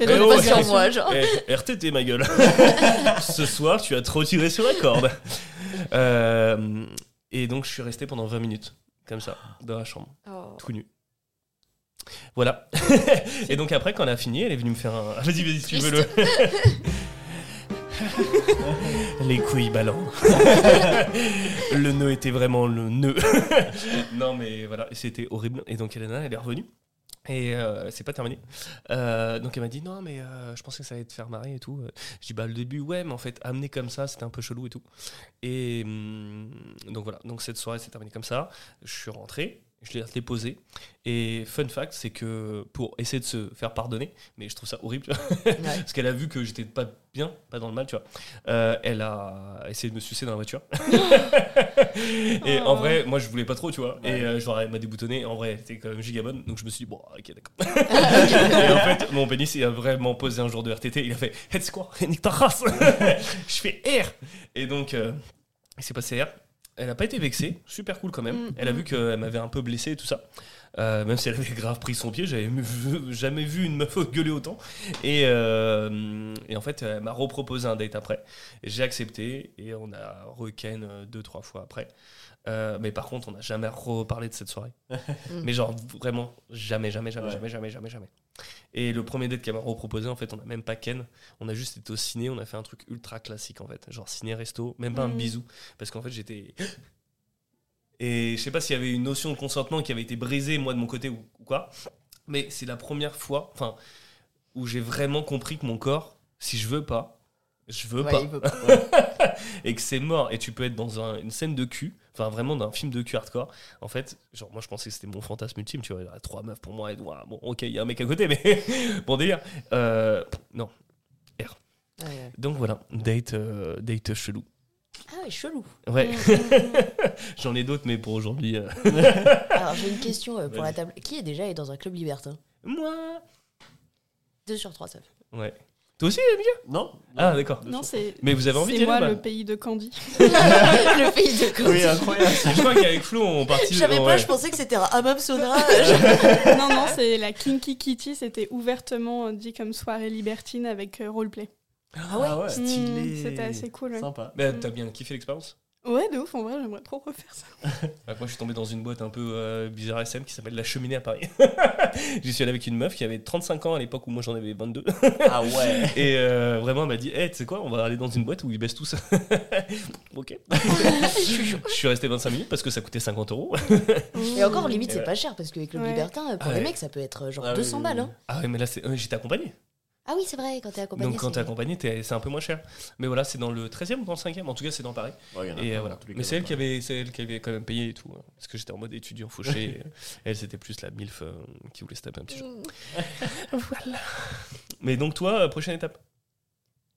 Eh drôle oh, sur moi, genre. eh, RTT, ma gueule. Ce soir, tu as trop tiré sur la corde. Euh, et donc, je suis resté pendant 20 minutes, comme ça, dans la chambre, Oh. tout nu. Voilà. et donc, après, quand elle a fini, elle est venue me faire un. Vas-y, vas-y, si tu veux le. Les couilles ballants. le nœud était vraiment le nœud. non, mais voilà, c'était horrible. Et donc, Elena, elle est revenue. Et euh, c'est pas terminé. Euh, donc elle m'a dit non mais euh, je pensais que ça allait te faire marrer et tout. Je dis bah le début ouais mais en fait amener comme ça c'était un peu chelou et tout. Et hum, donc voilà donc cette soirée s'est terminée comme ça. Je suis rentré, je l'ai déposé. Et fun fact c'est que pour essayer de se faire pardonner, mais je trouve ça horrible Ouais. parce qu'elle a vu que j'étais pas bien, pas dans le mal tu vois. Euh, elle a essayé de me sucer dans la voiture. et en Oh. vrai moi je voulais pas trop tu vois. Et euh, genre elle m'a déboutonnée. En vrai elle était quand même giga bonne donc je me suis dit bon ok d'accord. Et en fait, mon pénis, il a vraiment posé un jour de RTT. Il a fait Head score, nique ta race Je fais R Et donc, euh, il s'est passé R. Elle n'a pas été vexée, super cool quand même. Mm, Elle a mm. vu qu'elle m'avait un peu blessé et tout ça. Euh, même si elle avait grave pris son pied, j'avais jamais vu une meuf gueuler autant. Et, euh, et en fait, elle m'a reproposé un date après. J'ai accepté et on a requin euh, deux, trois fois après. Euh, mais par contre, on n'a jamais reparlé de cette soirée. mais genre, vraiment, jamais, jamais, jamais, Ouais. jamais, jamais, jamais, jamais. Et le premier date qu'elle m'a reproposé, en fait, on n'a même pas ken. On a juste été au ciné, on a fait un truc ultra classique, en fait. Genre ciné-resto, même pas un Mhm. bisou. Parce qu'en fait, j'étais. Et je sais pas s'il y avait une notion de consentement qui avait été brisée, moi, de mon côté ou, ou quoi. Mais c'est la première fois, enfin, où j'ai vraiment compris que mon corps, si je veux pas, je veux Ouais, pas. il veut pas. et que c'est mort. Et tu peux être dans un- une scène de cul enfin vraiment dans un film de cul hardcore. En fait genre moi je pensais que c'était mon fantasme ultime tu vois. Il y aurait trois meufs pour moi et ouah, bon ok il y a un mec à côté mais bon délire. Euh, non. Ouais. donc voilà. Date euh, date chelou. Ah ouais, chelou. ouais. J'en ai d'autres mais pour aujourd'hui euh, Alors j'ai une question euh, pour la table. Qui est déjà allé dans un club libertin? Moi. 2 sur 3, ça fait. ouais toi aussi Emilia Non ah d'accord Non, c'est. mais vous avez envie d'y C'est aller moi bah le pays de Candy. le pays de Candy. Oui, incroyable. je crois qu'avec Flo on partit Je savais ouais. pas, je pensais que c'était un hammam sauna. Je- non, non, c'est la Kinky Kitty. C'était ouvertement euh, dit comme soirée libertine avec euh, roleplay. Ah ouais, Ah ouais. Mm, stylé C'était assez cool. Ouais. Sympa. Bah, t'as bien kiffé l'expérience ouais, de ouf, en vrai, j'aimerais trop refaire ça. Ouais, moi, je suis tombé dans une boîte un peu euh, bizarre SM qui s'appelle La Cheminée à Paris. J'y suis allé avec une meuf qui avait 35 ans à l'époque où moi j'en avais 22. Ah ouais. Et euh, vraiment, elle m'a dit Hey, tu sais quoi, on va aller dans une boîte où ils baissent tous. ok. je suis resté 25 minutes parce que ça coûtait 50 euros. Et encore, limite, c'est ouais. pas cher parce Ouais. libertins, euh, pour Ah les ouais. mecs, ça peut être genre Ah oui, 200 oui, balles. Hein. Ah ouais, mais là, c'est- euh, j'étais accompagné. Ah oui, c'est vrai, quand t'es accompagné. Donc quand t'es accompagné, t'es- c'est un peu moins cher. Mais voilà, c'est dans le 13e ou dans le 5e. En tout cas, c'est dans Paris. Ouais, il y en a Et plein euh, voilà. Mais c'est elle qui avait, c'est elle qui avait quand même payé et tout. hein, Parce que j'étais en mode étudiant fauché. elle, c'était plus la MILF euh, qui voulait se taper un petit jeu. Voilà. Mais donc, toi, euh, prochaine étape?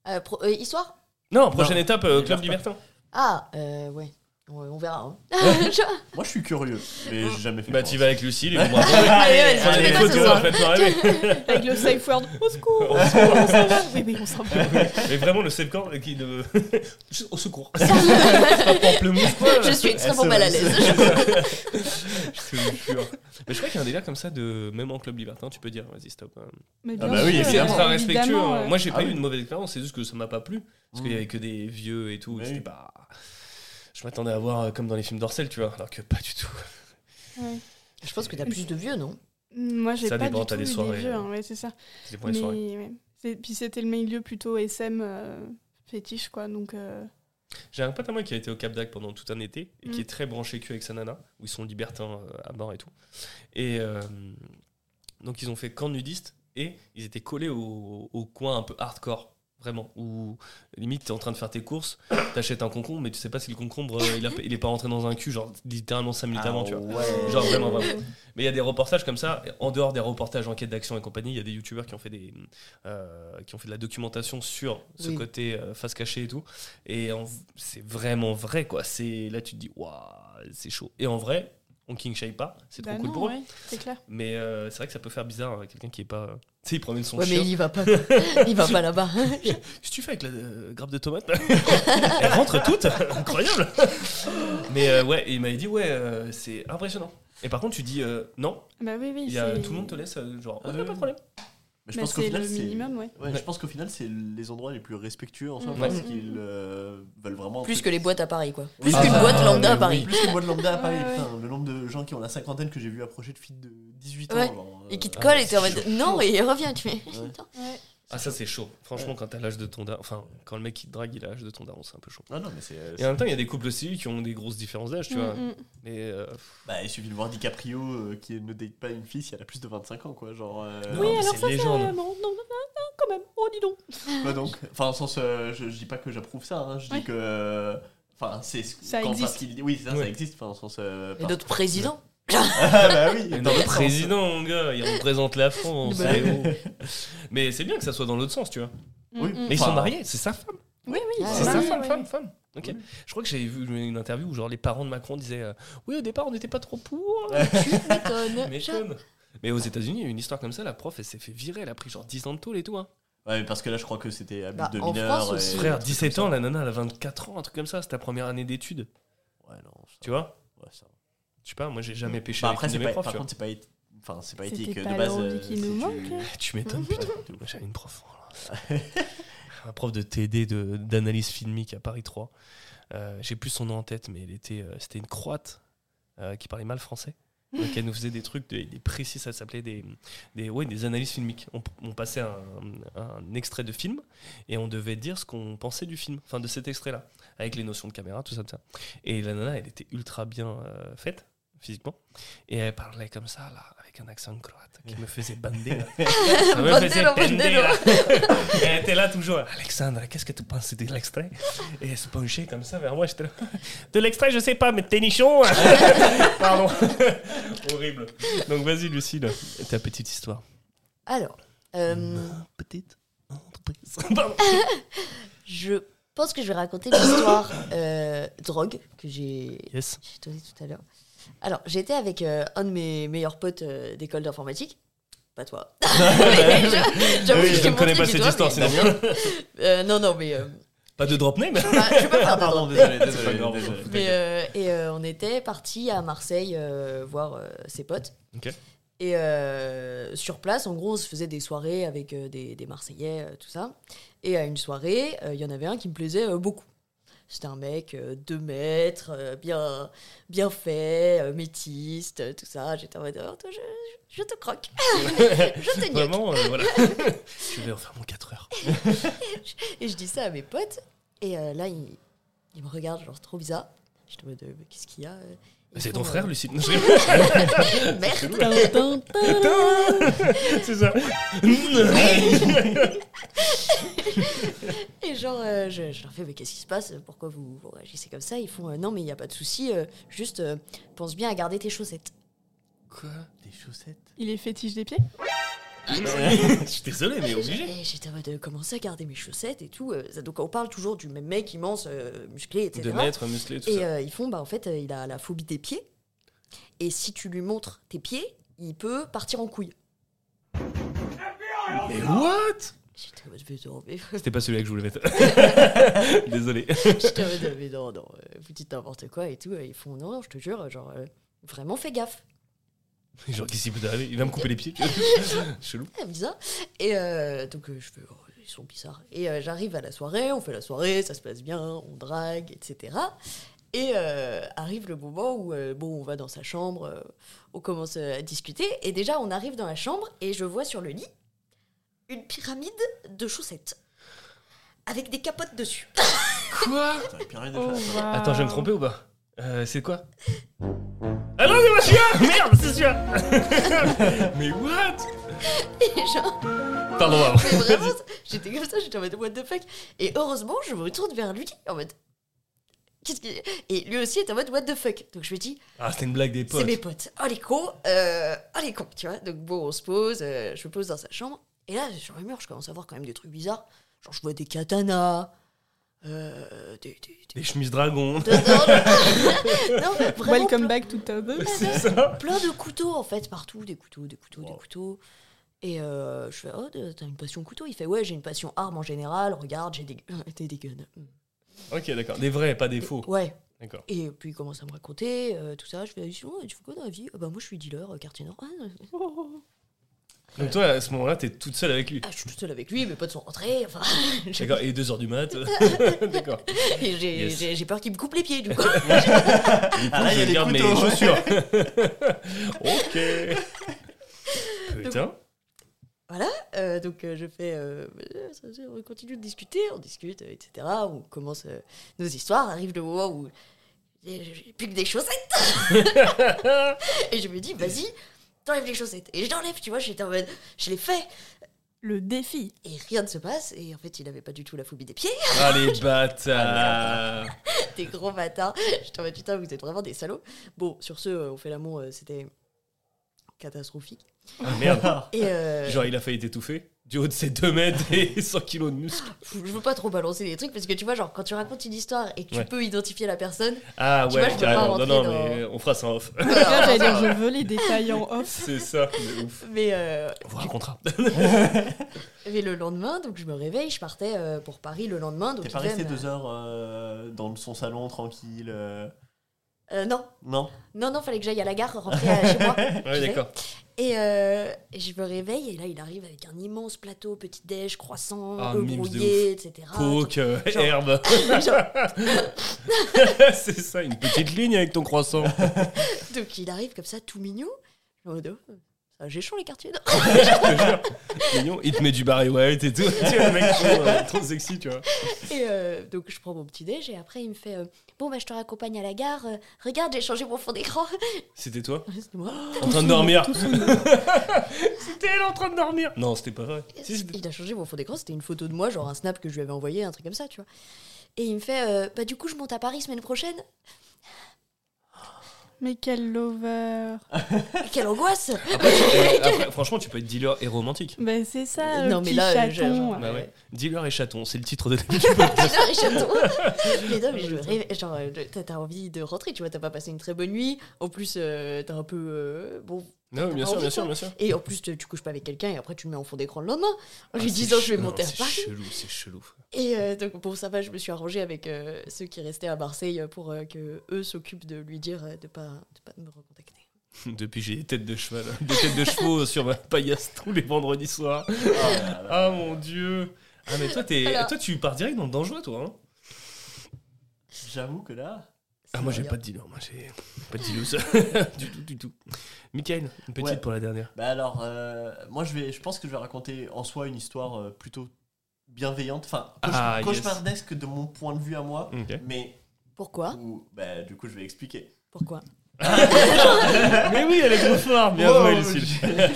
Euh, pro- euh, histoire? Non, prochaine étape, euh, Club Libertin. Libertin. Ah, euh, ouais. Ouais, on verra. hein. Moi, je suis curieux, mais j'ai jamais fait. Bah, tu vas avec Lucille et vous me Allez, rêver. Avec le safe word au secours secours. On s'en va Oui, oui, on s'en va. Mais vraiment, le safe corps qui de. Au secours. C'est pas pamplemousse, quoi. Je suis extrêmement c'est mal à l'aise. Je te jure. Mais je crois qu'il y a un délire comme ça de. Même en club libertin, tu peux dire, vas-y, stop. hein. Mais Ah bien bah oui, sûr, C'est évidemment. ultra respectueux. évidemment, hein. ouais. Moi, j'ai pas Ah eu oui. une mauvaise expérience, c'est juste que ça m'a pas plu. Parce qu'il y avait que des vieux et tout. Mais J'étais oui. pas. Je m'attendais à voir euh, comme dans les films d'Orcel, tu vois. Alors que pas du tout. Ouais. Je pense que t'as plus de vieux, non? Moi, j'ai pas dépend, du tout des eu soirées, des vieux, euh. hein, ouais, c'est ça. C'était pour les soirées. Mais, ouais. Puis c'était le milieu plutôt SM euh, fétiche, quoi. Donc, euh, J'ai un pote à moi qui a été au Cap d'Agde pendant tout un été et qui Mm. est très branché cul avec sa nana, où ils sont libertins à mort et tout. Et euh, donc ils ont fait camp nudiste et ils étaient collés au, au coin un peu hardcore. Vraiment. Ou limite, t'es en train de faire tes courses, t'achètes un concombre, mais tu sais pas si le concombre euh, il, a- il est pas rentré dans un cul, genre littéralement 5 minutes avant, tu vois. Ah ouais. Genre vraiment, vraiment. Mais il y a des reportages comme ça. En dehors des reportages enquête d'action et compagnie, il y a des youtubeurs qui ont fait des, euh, qui ont fait de la documentation sur ce Oui. côté euh, face cachée et tout. Et c'est vraiment vrai quoi. C'est là tu te dis waouh, c'est chaud. Et en vrai, on king shame pas, c'est trop Bah cool pour eux. ouais, c'est clair. Mais euh, c'est vrai que ça peut faire bizarre euh, quelqu'un qui est pas. Tu sais, il promène son Ouais, mais chien. il y va pas. il va pas là-bas. Qu'est-ce que tu fais avec la euh, grappe de tomate Elle rentre toute Incroyable Mais euh, ouais, il m'avait dit, ouais, euh, c'est impressionnant. Et par contre, tu dis, euh, non, Bah oui, oui. il y a, tout le monde te laisse, genre, ouais, ouais. pas de problème. Mais je pense qu'au final, le c'est. minimum, ouais. Ouais, Ouais. je pense qu'au final, c'est les endroits les plus respectueux en soi Mm. parce qu'ils euh, veulent vraiment. Plus que les boîtes à Paris, quoi. Plus ah, qu'une boîte lambda mais à Paris. Plus que moi de lambda à Paris, putain, le nombre de gens qui ont la cinquantaine que j'ai vu approcher de filles de 18 ans. Ouais. genre, Et qui te euh, colle ah, et t'es en mode non, et reviens, tu fais. Ah, ça, c'est chaud. Franchement, quand t'as l'âge de ton daron, enfin, quand le mec qui te drague, il a l'âge de ton daron, c'est un peu chaud. Ah non, mais c'est. euh, Et en même temps, il y a des couples aussi qui ont des grosses différences d'âge, tu Mm, vois. mm. Mais euh, Bah, il suffit de voir DiCaprio euh, qui ne date pas une fille si elle a plus de 25 ans, quoi. Genre. euh, Non, Oui, mais alors c'est ça, c'est. Non, non, non, non, quand même. Oh, dis donc. Bah donc, enfin, en sens, euh, je, je dis pas que j'approuve ça, hein, je dis Ouais. que. euh, Enfin, c'est. ce- Ça quand- existe. parce Oui, ça, Ouais. ça existe. Enfin, en sens. euh, Et par- notre président. Ah bah oui. Sens. président, mon gars, il représente la France. Bah. Mais c'est bien que ça soit dans l'autre sens, tu vois. Oui. Mm, mm. Mais ils sont mariés, c'est sa femme. Oui, oui, C'est sa femme, femme, femme. Ok. Oui. Je crois que j'avais vu une interview où genre les parents de Macron disaient euh, Oui, au départ, on n'était pas trop pour. Mais. Mais aux États-Unis, il y a une histoire comme ça, la prof, elle s'est fait virer, elle a pris genre 10 ans de tôle et tout. Hein. Ouais, mais parce que là, je crois que c'était abus Bah, de. France et-. Frère, un truc 17 comme ans, la nana, elle a 24 ans, un truc comme ça, c'est ta première année d'études. Ouais, non. ça- Tu vois? Je sais pas, moi j'ai jamais pêché Bah, avec après, une de c'est mes pas, profs. par contre, c'est pas, enfin, c'est pas C'était éthique. pas de base, euh, qui si nous tu- manque. Tu m'étonnes, putain. Moi, J'avais une prof. oh Ma prof de TD de- d'analyse filmique à Paris 3. Euh, J'ai plus son nom en tête, mais elle était, euh, c'était une croate euh, qui parlait mal français. Donc elle nous faisait des trucs, des, des précis, ça s'appelait des, des, ouais, des analyses filmiques. On, on passait un, un extrait de film et on devait dire ce qu'on pensait du film, enfin de cet extrait-là, avec les notions de caméra, tout ça, tout ça. Et la nana, elle était ultra bien euh, faite physiquement et elle parlait comme ça là, avec un accent croate qui me faisait bander. là. Ça me faisait bander. Et elle était là toujours. Alexandre, qu'est-ce que tu penses de l'extrait? Et elle se penchait comme ça vers moi. J'étais là. De l'extrait, je sais pas, mais t'es nichon Pardon. Horrible. Donc vas-y, Lucille, ta petite histoire. Alors, euh, Petite entreprise. Pardon. je pense que je vais raconter l'histoire euh, drogue que j'ai Yes. j'ai donnée tout à l'heure. Alors, j'étais avec euh, un de mes meilleurs potes euh, d'école d'informatique. Pas toi. J'avoue Oui, je ne connais pas cette doigt, histoire, mais- sinon. Euh, non, non, mais. euh, Pas de drop name bah, je vais pas faire Ah, de pardon, désolé, désolé. Mais, euh, et euh, on était parti à Marseille euh, voir euh, ses potes. Ok. Et euh, sur place, en gros, on se faisait des soirées avec euh, des, des Marseillais, euh, tout ça. Et à une soirée, euh, il y en avait un qui me plaisait euh, beaucoup. C'était un mec, 2 mètres, euh, bien, bien fait, euh, métiste, euh, tout ça. J'étais en mode, oh, toi, je, je te croque. je te niaque. Vraiment, euh, voilà. je vais en faire mon 4 heures. Et je dis ça à mes potes. Et euh, là, ils, me regardent, genre, trop bizarre. J'étais en mode, euh, Mais qu'est-ce qu'il y a euh C'est ton frère, Lucille Non, je rigole. Merde. C'est ça. Et genre, euh, je, je leur fais, mais qu'est-ce qui se passe? Pourquoi vous, vous réagissez comme ça? Ils font, euh, non, mais il n'y a pas de souci, euh, juste euh, pense bien à garder tes chaussettes. Quoi? Des chaussettes? Il est fétiche des pieds? Je suis désolé, mais obligé. Et j'étais en mode, euh, comment ça, garder mes chaussettes et tout euh, Donc on parle toujours du même mec immense, euh, musclé, etc. De maître, musclé, tout et ça. euh, ils font, bah en fait, il a la phobie des pieds. Et si tu lui montres tes pieds, il peut partir en couille. Mais what? C'était pas celui-là que je voulais mettre. Désolé. j'étais en mode, mais non, non, vous dites n'importe quoi et tout. Et ils font, non, non, je te jure, genre, euh, vraiment fais gaffe. Genre, qu'est-ce qu'il peut arriver Il va me couper les pieds. Chelou. Ah, bizarre. Et euh, donc euh, je fais, oh, ils sont bizarres. Et euh, j'arrive à la soirée, on fait la soirée, ça se passe bien, on drague, etc. Et euh, arrive le moment où euh, bon, on va dans sa chambre, euh, on commence à discuter. Et déjà, on arrive dans la chambre et je vois sur le lit une pyramide de chaussettes avec des capotes dessus. Quoi? Oh. Attends, je vais me tromper ou pas? Euh, C'est quoi? Ah non, c'est celui-là Merde, c'est celui-là Mais what? Et genre, Pardon, pardon. mais vraiment, j'étais comme ça, j'étais en mode what the fuck? Et heureusement, je me retourne vers lui en mode. Qu'est-ce qu'il. Et lui aussi est en mode what the fuck? Donc je me dis, Ah, c'était une blague des c'est potes. mes potes. Oh les cons, euh, oh les cons, tu vois? Donc bon, on se pose, euh, je me pose dans sa chambre. Et là, sur le mur, je commence à voir quand même des trucs bizarres. Genre, je vois des katanas, euh, des. des, des- chemises dragons. Non, non, non, mais vraiment Welcome back to ça plein de couteaux en fait partout des couteaux des couteaux des couteaux et euh, je fais oh t'as une passion couteau il fait ouais j'ai une passion arme en général regarde j'ai des t'as des guns. Ok, d'accord. Des vrais, pas des faux. ouais D'accord. et puis il commence à me raconter euh, tout ça je fais sinon tu fais quoi dans la vie? Ah bah moi je suis dealer euh, quartier nord ah, euh, Donc toi, à ce moment-là, t'es toute seule avec lui. ah, je suis toute seule avec lui mes potes sont rentrés enfin D'accord. Et 2h du mat. D'accord. et j'ai Yes. j'ai- j'ai peur qu'il me coupe les pieds du coup Ah là, il y a je des garde mes couteaux. chaussures. ok. Putain. Voilà, euh, donc euh, je fais. euh, euh, ça, ça, on continue de discuter, on discute, euh, etc. On commence euh, nos histoires. Arrive le moment où j'ai j'ai plus que des chaussettes. et je me dis, vas-y, t'enlèves les chaussettes. Et je l'enlève, tu vois, j'étais en mode, je l'ai fait. Le défi. Et rien ne se passe. Et en fait, il avait pas du tout la phobie des pieds. Ah les bâtards. des gros bâtards. J'étais en mode, putain, vous êtes vraiment des salauds. Bon, sur ce, euh, on fait l'amour, euh, c'était catastrophique. Ah merde. Et euh, Genre il a failli t'étouffer. Du haut de ses 2 mètres et 100 kilos de muscles. je veux pas trop balancer des trucs parce que tu vois, genre, quand tu racontes une histoire et que tu Ouais. peux identifier la personne, Ah Tu ouais, vois, je peux pas carrément. Non, non, dans- mais on fera ça en off. J'allais dire, je veux les détails en off. C'est ça, de ouf. Mais, euh, On vous racontera. mais le lendemain, donc je me réveille, je partais euh, pour Paris le lendemain. Donc T'es pas resté deux heures euh, dans son salon tranquille euh, Euh, non, Non non, non, fallait que j'aille à la gare, rentrer à- chez moi. D'accord. Et, euh, et je me réveille, et là il arrive avec un immense plateau, petit déj, croissant, Ah, œufs brouillés, etc. Coke, euh, Genre- herbe. C'est ça, une petite ligne avec ton croissant. donc il arrive comme ça, tout mignon. Oh, ça géchant les quartiers. non Je te jure. Mignon. Il te met du Barry White et tout. Tu vois, le mec trop, euh, trop sexy, tu vois. Et euh, donc je prends mon petit déj, et après il me fait, euh, bon bah je te raccompagne à la gare, euh, regarde j'ai changé mon fond d'écran. C'était toi C'était moi. En train de dormir. C'était elle en train de dormir. Non, c'était pas vrai. Si, Il a changé mon fond d'écran, c'était une photo de moi, genre un snap que je lui avais envoyé, un truc comme ça, tu vois. Et il me fait, euh, bah du coup, je monte à Paris semaine prochaine. Mais quel lover. Quelle angoisse Après, tu- euh, après, franchement, tu peux être dealer et romantique. Ben c'est ça, Non, le mais petit là, chaton. genre- Bah ouais. Dealer et chaton, c'est le titre de Dealer et chaton. Mais non, mais je me réveille- genre, euh, t'as t'as envie de rentrer, tu vois, t'as pas passé une très bonne nuit. En plus, euh, t'as un peu. euh, bon. Non, bien sûr, bien sûr, bien sûr. Et en plus, tu tu couches pas avec quelqu'un et après, tu le mets en fond d'écran le lendemain. En lui Ah, disant, c'est je vais monter à C'est Paris. chelou, c'est chelou. Et euh, donc, bon, ça va, je me suis arrangée avec euh, ceux qui restaient à Marseille pour euh, que eux s'occupent de lui dire euh, de pas, de pas me recontacter. Depuis, j'ai des têtes de cheval, des têtes de chevaux sur ma paillasse tous les vendredis soirs. Ah. Ah mon dieu. Ah mais toi, t'es, Alors- toi tu pars direct dans le dangereux, toi. Hein? J'avoue que là. Ah moi j'ai pas de dealer, moi j'ai pas de dealer du tout, du tout. Michael, une petite Ouais. pour la dernière. Bah alors, euh, moi je vais, je pense que je vais raconter en soi une histoire euh, plutôt bienveillante, enfin Ah, yes. cauchemardesque de mon point de vue à moi, mais Pourquoi? où, bah, du coup je vais expliquer. Pourquoi? Mais oui, elle est trop forte, bien joué Lucille.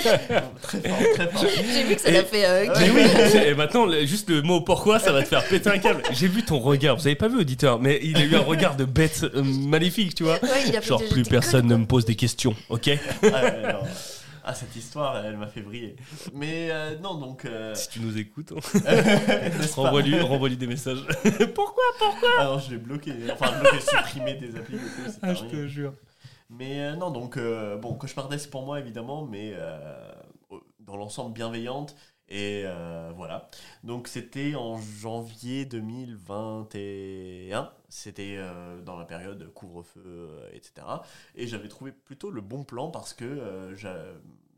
très fort, très fort. J'ai vu que ça l'a fait. euh, Mais oui, et maintenant, le- juste le mot pourquoi, ça va te faire péter un câble. J'ai vu ton regard, vous avez pas vu, auditeur, mais il a eu un regard de bête euh, maléfique, tu vois. Ouais, il a fait Genre, de- plus personne ne me pose des questions, ok? Ah, ouais, non. Ah, cette histoire, elle m'a fait briller. Mais euh, non, donc. euh, Si tu nous écoutes, hein, n'est-ce pas? Renvoie-lui renvoie des messages. Pourquoi Ah non, je l'ai bloqué. Enfin, bloqué, supprimé des applis et tout. c'est Ah, je terminé. te jure. Mais euh, non, donc, euh, bon, cauchemardesque pour moi, évidemment, mais euh, dans l'ensemble bienveillante. Et euh, voilà. Donc, c'était en janvier 2021. C'était euh, dans la période couvre-feu, euh, etc. Et j'avais trouvé plutôt le bon plan parce que euh, j'a-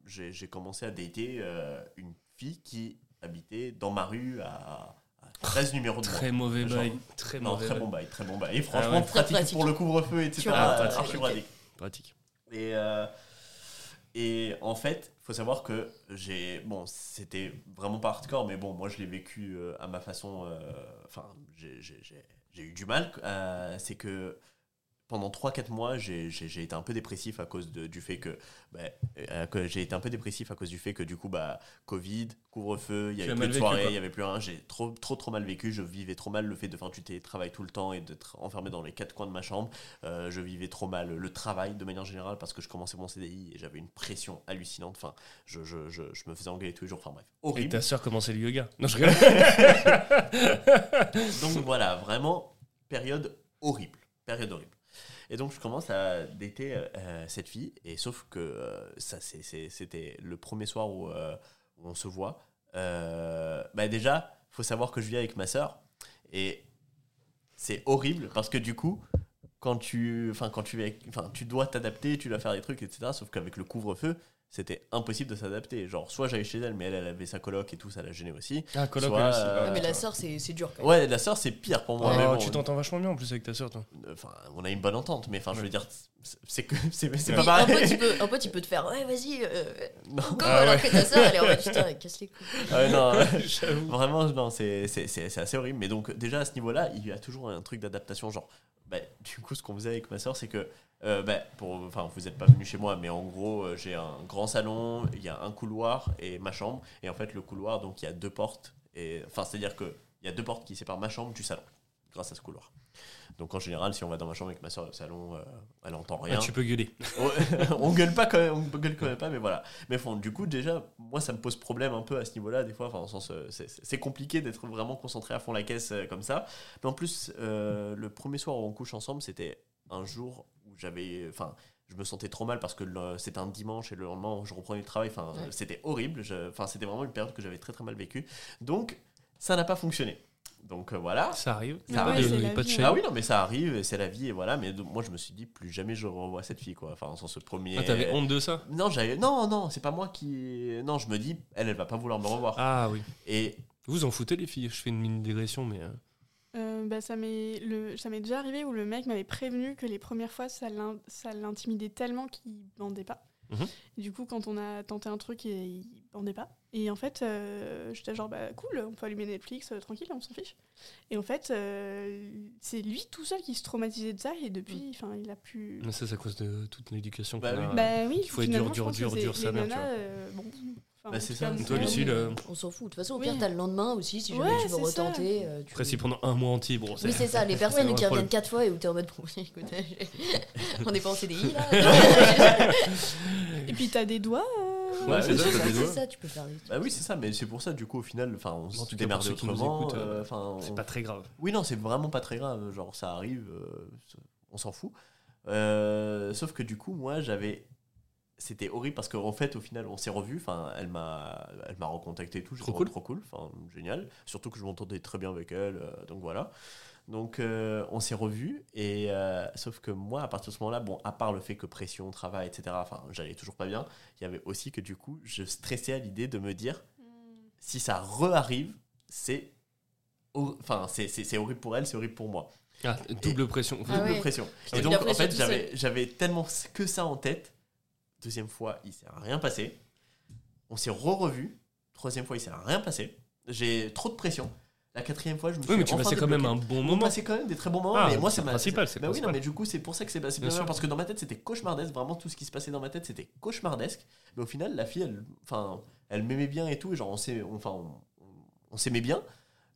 j'ai commencé à dater euh, une fille qui habitait dans ma rue à, à 13 numéros de. Très mauvais bail. Très Non, mauvais très bail. bon bail, très bon bail. Et franchement, Ah ouais. Très pratique, pratique. pour le couvre-feu, etc. Pratique. Pratique. Et, euh, et en fait, faut savoir que j'ai. Bon, c'était vraiment pas hardcore, mais bon, moi je l'ai vécu euh, à ma façon. euh, Enfin, j'ai- eu du mal. C'est que pendant 3-4 mois, j'ai été un peu dépressif à cause de- du fait que, bah, euh, que j'ai été un peu dépressif à cause du fait que du coup, bah, Covid, couvre-feu, il y Tu avait plus de quoi. il y avait plus rien. J'ai trop, trop, trop mal vécu. Je vivais trop mal le fait de faire du télétravail tout le temps et d'être enfermé dans les quatre coins de ma chambre. Euh, je vivais trop mal le travail de manière générale parce que je commençais mon CDI et j'avais une pression hallucinante. Enfin, je, je, je, je me faisais engueuler tous les jours. Enfin bref, Et horrible. ta soeur commençait le yoga. Non, je. Donc voilà, vraiment, période horrible. Période horrible. Et donc je commence à dater euh, cette fille, et sauf que euh, ça c'était le premier soir où, euh, on se voit. Euh, bah déjà, faut savoir que je vis avec ma soeur, et c'est horrible parce que du coup, quand tu, enfin quand tu, enfin tu dois t'adapter, tu dois faire des trucs, etc. Sauf qu'avec le couvre-feu, c'était impossible de s'adapter. Genre, soit j'allais chez elle, mais elle, elle avait sa coloc et tout, ça la gênait aussi. Ah, coloc, Soit, elle aussi, euh, Ouais, mais la sœur, c'est c'est dur quand même. Ouais, la soeur c'est pire pour moi. vois. mais Oh, bon, tu t'entends vachement bien en plus avec ta soeur, toi. Enfin, on a une bonne entente, mais enfin, je veux dire, c'est- c'est que c'est pas un, pote, pareil. il peut, un pote, il peut te faire Ouais, vas-y, euh, Non, go, Ah alors ouais. que ta sœur, elle est en mode Putain, casse les couilles. euh, non, J'avoue. vraiment, non, c'est c'est- c'est- c'est assez horrible. Mais donc, déjà à ce niveau-là, il y a toujours un truc d'adaptation. Genre, bah, du coup, ce qu'on faisait avec ma soeur, c'est que, euh, bah, pour, enfin, vous n'êtes pas venu chez moi, mais en gros, euh, j'ai un grand salon, il y a un couloir et ma chambre. Et en fait, le couloir, donc, il y a deux portes. Et enfin, c'est-à-dire qu'il y a deux portes qui séparent ma chambre du salon, grâce à ce couloir. Donc, en général, si on va dans ma chambre avec ma soeur, le salon, euh, elle entend Ah, rien. tu peux gueuler. On gueule pas quand même, on gueule quand même pas, mais voilà. Mais bon, du coup, déjà, moi, ça me pose problème un peu à ce niveau-là, des fois. Enfin, sens, euh, c'est- compliqué d'être vraiment concentré à fond la caisse euh, comme ça. Mais en plus, euh, le premier soir où on couche ensemble, c'était un jour où j'avais, enfin, je me sentais trop mal parce que c'était un dimanche et le lendemain, je reprenais le travail. Enfin, Ouais. c'était horrible. Enfin, c'était vraiment une période que j'avais très très mal vécue. Donc, ça n'a pas fonctionné. Donc euh, voilà. Ça arrive. Mais Ça Pas arrive. de- c'est la pas de vie. Ah oui, non, mais ça arrive, et c'est la vie, et voilà. Mais donc, moi, je me suis dit, plus jamais je revois cette fille, quoi. Enfin, en sens, ce premier. Ah, t'avais honte de ça? Non, j'avais non, non, c'est pas moi qui. Non, je me dis, elle, elle va pas vouloir me revoir. Ah oui. Et Vous en foutez les filles Je fais une mini digression, mais. euh, Euh, bah, ça m'est le- ça m'est déjà arrivé où le mec m'avait prévenu que les premières fois ça l'in- ça l'intimidait tellement qu'il bandait pas. Mhm. Et du coup quand on a tenté un truc et il bandait pas. Et en fait euh, j'étais genre bah cool on peut allumer Netflix euh, tranquille on s'en fiche. Et en fait euh, c'est lui tout seul qui se traumatisait de ça et depuis enfin il a pu. mais ça, c'est à cause de toute l'éducation Bah qu'on oui. a. Bah oui, il faut être dur, dur, dur, c'est- sa mère, tu vois. euh, bon, enfin, Bah, c'est ça. toi, Lucille, euh, On s'en fout. De toute façon, au Oui. pire, t'as le lendemain aussi. Si jamais Ouais, tu veux retenter. euh, tu... Après, si pendant un mois entier, bon, Oui, c'est ça, les personnes qui reviennent quatre fois et où t'es en mode bon, écoute, on n'est pas en CDI là. Et puis t'as des doigts. euh, Ouais, c'est oui, ça, c'est c'est ça, tu peux faire. bah oui, c'est ça, mais c'est pour ça, du coup, au final, enfin, on se démerde autrement. euh, euh, enfin, C'est on- pas très grave. Oui, non, c'est vraiment pas très grave. Genre, ça arrive, euh, on s'en fout. Euh, sauf que du coup, moi, j'avais. C'était horrible parce qu'en fait, au final, on s'est revus. Enfin, elle m'a, elle m'a recontacté et tout. J'ai Trop trouvé cool. Trop cool. Enfin, génial. Surtout que je m'entendais très bien avec elle. euh, donc voilà. Donc, euh, on s'est revus. Et euh, sauf que moi, à partir de ce moment-là, bon, à part le fait que pression, travail, etc. Enfin, j'allais toujours pas bien. Il y avait aussi que du coup, je stressais à l'idée de me dire, si ça re-arrive, c'est, enfin, c'est, c'est, c'est horrible pour elle, c'est horrible pour moi Ah, double pression. Ah double ouais. pression. Et donc, en fait, j'avais tellement que ça en tête. Deuxième fois, il s'est rien passé. On s'est re-revu. Troisième fois, il s'est rien passé. J'ai trop de pression. La quatrième fois, je me suis Oui, mais tu enfin passais quand même un bon On moment. passait quand même des très bons moments, Ah, mais moi, c'est m'a. principal, c'est Bah oui, non, mais du coup, c'est pour ça que c'est passé Bien bien, sûr. parce que dans ma tête, c'était cauchemardesque. Vraiment, tout ce qui se passait dans ma tête, c'était cauchemardesque. Mais au final, la fille, elle, enfin, elle m'aimait bien et tout, et genre, on on- enfin, on, on s'aimait bien.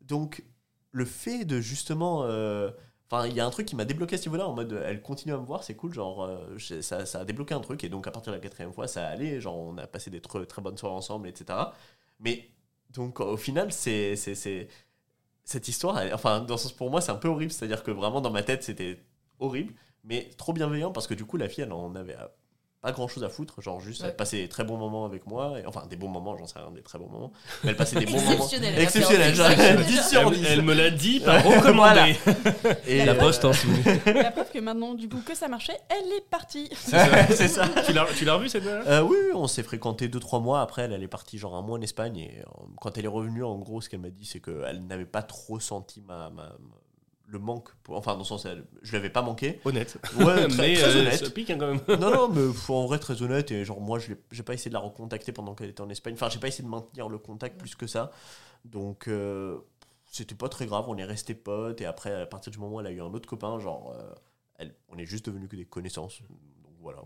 Donc, le fait de justement. euh, Enfin, il y a un truc qui m'a débloqué à ce niveau-là, en mode, elle continue à me voir, c'est cool, genre, euh, ça, ça a débloqué un truc, et donc à partir de la quatrième fois, ça allait, genre, on a passé des très, très bonnes soirées ensemble, etc. Mais, donc, au final, c'est- c'est- Cette histoire, enfin, dans le sens pour moi, c'est un peu horrible, c'est-à-dire que vraiment, dans ma tête, c'était horrible, mais trop bienveillant, parce que du coup, la fille, elle en avait pas grand-chose à foutre, genre, juste, Ouais. elle passait des très bons moments avec moi, et, enfin, des bons moments, j'en sais rien, des très bons moments, mais elle passait des bons moments. Exceptionnel. Exceptionnel, genre, Exceptionnel. 10 sur Elle, 10. elle me l'a dit par Voilà. recommandé. Et, La poste, hein, vous voulez. La preuve que maintenant, du coup, que ça marchait, elle est partie. c'est ça. Tu l'as tu l'as revu cette nana Euh, oui, oui, on s'est fréquenté 2-3 mois. Après, elle, elle est partie genre un mois en Espagne. Et euh, quand elle est revenue, en gros, ce qu'elle m'a dit, c'est qu'elle n'avait pas trop senti ma, ma- ma- le manque. pour- enfin, dans le sens, je l'avais pas manqué. Honnête. Ouais, très, mais très euh, honnête. ça pique hein, quand même. Non, non, mais faut en vrai très honnête. Et genre, moi, je j'ai pas essayé de la recontacter pendant qu'elle était en Espagne. Enfin, j'ai pas essayé de maintenir le contact plus que ça. Donc, euh, c'était pas très grave. On est resté potes. Et après, à partir du moment où elle a eu un autre copain, genre, euh, elle, on est juste devenus que des connaissances. Donc voilà.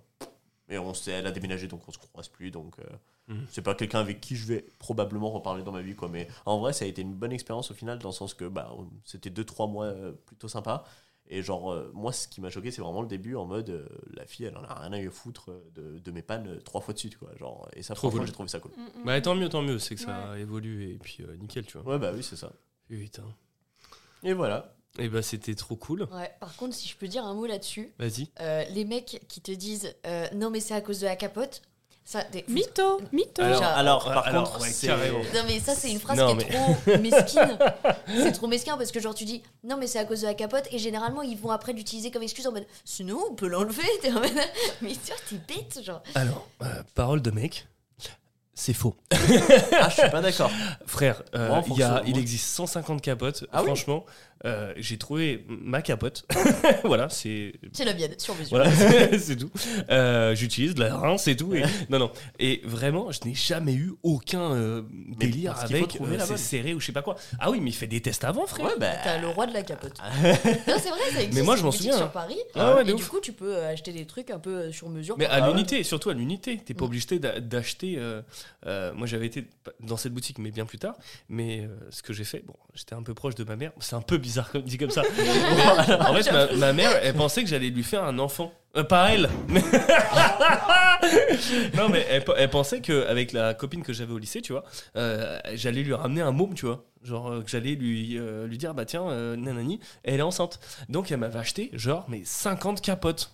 Et on s'est, elle a déménagé, donc on se croise plus. Donc euh, Mhm. c'est pas quelqu'un avec qui je vais probablement reparler dans ma vie. Quoi. Mais en vrai, ça a été une bonne expérience au final, dans le sens que bah, c'était 2-3 mois euh, plutôt sympa. Et genre, euh, moi, ce qui m'a choqué, c'est vraiment le début en mode euh, la fille, elle en a rien à y foutre de, de mes pannes trois fois de suite. Quoi. Genre, et ça, Trop franchement, cool. j'ai trouvé ça cool. Mm, mm. Bah tant mieux, tant mieux, c'est que ça évolue et puis euh, nickel, tu vois. Ouais, bah oui, c'est ça. Putain. Et voilà. Et bah c'était trop cool. Ouais, par contre, si je peux dire un mot là-dessus, Vas-y. euh, les mecs qui te disent euh, non, mais c'est à cause de la capote, ça. des- Mytho, mytho. Alors, Genre- Alors, par alors, contre, ouais, c'est- carrément. Non mais ça c'est une phrase Non, qui est trop mesquine. C'est trop mesquin parce que genre tu dis non mais c'est à cause de la capote et généralement ils vont après l'utiliser comme excuse en mode sinon on peut l'enlever. Mais tu vois t'es bête genre. Alors, euh, parole de mec, c'est faux. Ah, je suis pas d'accord. Frère, euh, il, y a, fonction- il moi- existe 150 capotes. Ah oui Franchement, euh, j'ai trouvé ma capote. voilà, c'est C'est la mienne sur mesure. Voilà, c'est tout. Euh, J'utilise de la rince, c'est tout. Et, non, non. Et vraiment, je n'ai jamais eu aucun euh, délire avec euh, c'est serré ou je sais pas quoi. Ah oui, mais il fait des tests avant, frère. Ouais, bah. T'as le roi de la capote. non c'est vrai ça existe. Mais moi, je m'en souviens, hein. sur Paris. Ah ouais, et ouf. du coup tu peux acheter des trucs un peu sur mesure. Mais à l'unité, surtout à l'unité. T'es pas Mm. obligé d'a- d'acheter. euh, euh, moi, j'avais été dans cette boutique, mais bien plus tard. Mais euh, ce que j'ai fait, bon, j'étais un peu proche de ma mère. C'est un peu bizarre comme dit comme ça. En fait, ma, ma mère, elle pensait que j'allais lui faire un enfant. Euh, pas elle. Mais- non, mais elle, elle pensait qu'avec la copine que j'avais au lycée, tu vois, euh, j'allais lui ramener un môme, tu vois. Genre euh, que j'allais lui, euh, lui dire, bah tiens, euh, nanani, elle est enceinte. Donc elle m'avait acheté, genre, mais 50 capotes.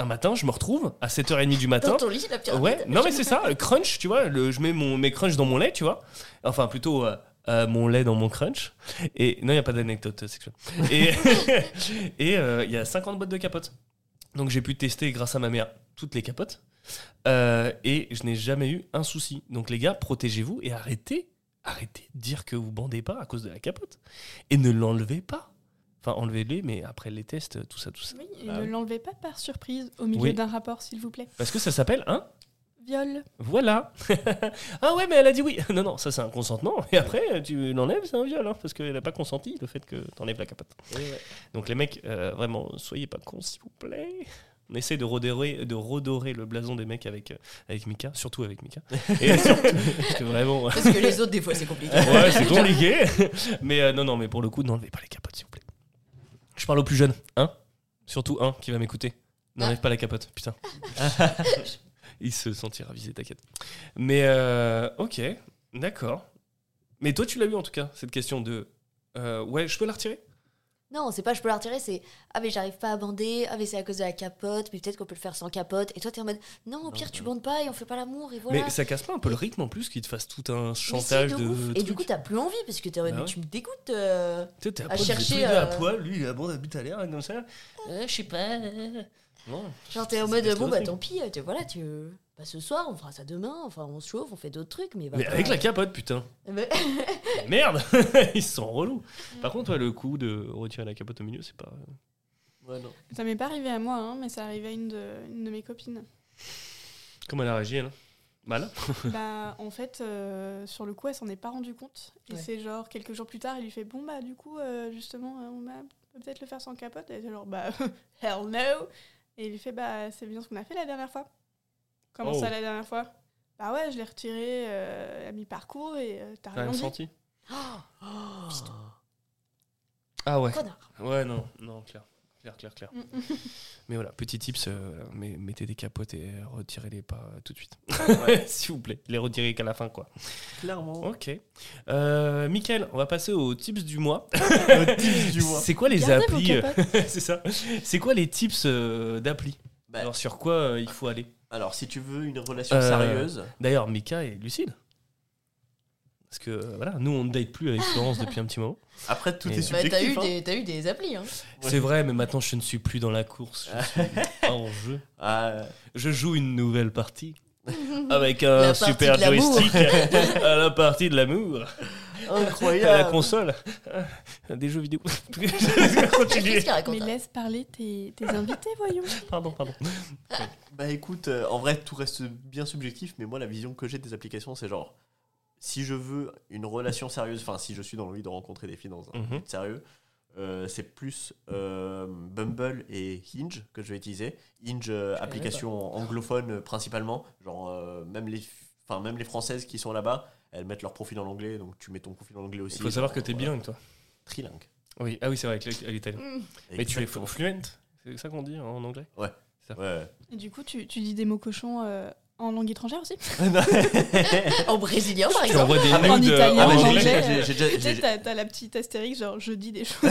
Un matin, je me retrouve à 7h30 du matin. Dans ton lit la pyramide. Ouais, non mais c'est ça, crunch, tu vois, le, je mets mon, mes crunchs dans mon lait, tu vois. Enfin, plutôt euh, euh, mon lait dans mon crunch. Et non, il n'y a pas d'anecdote sexuelle. Et et, euh, il y a 50 boîtes de capotes. Donc j'ai pu tester grâce à ma mère toutes les capotes. Euh, et je n'ai jamais eu un souci. Donc les gars, protégez-vous et arrêtez, arrêtez de dire que vous bandez pas à cause de la capote. Et ne l'enlevez pas. Enfin, enlevez-les, mais après les tests, tout ça, tout ça. Oui, et Ah ne oui. l'enlevez pas par surprise au milieu Oui. d'un rapport, s'il vous plaît. Parce que ça s'appelle un Viol. Voilà. ah ouais, mais elle a dit oui. Non, non, ça c'est un consentement. Et après, tu l'enlèves, c'est un viol, hein, parce qu'elle n'a pas consenti le fait que tu enlèves la capote. Donc les mecs, euh, vraiment, soyez pas cons, s'il vous plaît. On essaie de redorer, de redorer le blason des mecs avec, euh, avec Mika, surtout avec Mika. Et surtout, parce que vraiment, Parce que les autres des fois c'est compliqué. ouais, c'est compliqué. Mais euh, non, non, mais pour le coup, n'enlevez pas les capotes, s'il vous plaît. Je parle aux plus jeunes, hein Surtout un qui va m'écouter. N'enlève pas la capote, putain. Il se sentira visé, t'inquiète. Mais euh, ok, d'accord. Mais toi, tu l'as eu en tout cas, cette question de euh, ouais, je peux la retirer? Non, c'est pas je peux la retirer, c'est ah mais j'arrive pas à bander, ah mais c'est à cause de la capote, mais peut-être qu'on peut le faire sans capote. Et toi t'es en mode non au pire tu bandes pas et on fait pas l'amour et voilà. Mais ça casse pas un peu le rythme en plus qu'il te fasse tout un chantage de ouf. Et du coup t'as plus envie parce que t'es en mode Bah tu me dégoûtes. euh. À, chercher, à euh, poil, lui, il a bon habite à l'air, comme ça. Euh, je sais pas. Euh, Non. Genre t'es en mode bon bah tant pis, tu, voilà tu bah, ce soir on fera ça demain, enfin on se chauffe, on fait d'autres trucs mais. va Mais avec la capote, putain. Mais- Merde Ils sont relous. Par contre, ouais, le coup de retirer la capote au milieu, c'est pas. Ouais, non. Ça m'est pas arrivé à moi, hein, mais ça arrivait à une de, une de mes copines. Comment elle a réagi, elle? Mal? Bah, en fait, euh, sur le coup, elle s'en est pas rendue compte. Et Ouais. c'est genre, quelques jours plus tard, elle lui fait Bon, bah, du coup, euh, justement, euh, on va peut-être le faire sans capote. Et elle était genre, bah, hell no Et il lui fait Bah, c'est bien ce qu'on a fait la dernière fois. Comment Oh. ça, la dernière fois? Bah, ouais, je l'ai retiré euh, à mi-parcours et euh, t'as T'as rien rien dit. senti? Oh, Ah ouais. connard. Ouais, non, non, clair. Clair, clair, clair. Mm. Mais voilà, petit tips, euh, mais mettez des capotes et retirez-les pas tout de suite. S'il vous plaît, les retirez qu'à la fin, quoi. Clairement. Ok. Euh, Mickaël, on va passer aux tips du mois. Le tips du mois. C'est quoi les Gardez applis euh. C'est ça. C'est quoi les tips euh, d'appli Bah, Alors sur quoi euh, il faut aller? Alors, si tu veux une relation Euh, sérieuse, D'ailleurs, Mika est lucide. Parce que euh, voilà, nous on ne date plus avec Florence depuis un petit moment. après tout Mais- est Bah, t'as eu, subjectif. hein. des, t'as eu des applis hein. Ouais. C'est vrai, mais maintenant je ne suis plus dans la course. Je suis en jeu. Ah, Je joue une nouvelle partie avec un super joystick à la partie de l'amour, à la incroyable. console, des jeux vidéo. Continuez. Mais là laisse parler tes, tes invités, voyons. Pardon, pardon. Bah écoute, euh, en vrai, tout reste bien subjectif, mais moi, la vision que j'ai des applications, c'est genre, si je veux une relation sérieuse, enfin, si je suis dans l'envie de rencontrer des filles dans un Mhm. but sérieux, euh, c'est plus euh, Bumble et Hinge que je vais utiliser. Hinge, euh, application anglophone principalement. Genre, euh, même, les, enfin, même les françaises qui sont là-bas, elles mettent leur profil en anglais, donc tu mets ton profil en anglais aussi. Il faut savoir genre, que t'es voilà. bilingue, toi. Trilingue. Oui, ah oui, c'est vrai, avec l'italien. Mm. Mais tu es Exactement. fluent C'est ça qu'on dit en anglais? Ouais. Et du coup, tu, tu dis des mots cochons euh, en langue étrangère aussi En brésilien, par exemple. des En nudes, italien, euh, Ah, en j'ai- anglais. Tu sais, t'as la petite astérix, genre je dis des choses.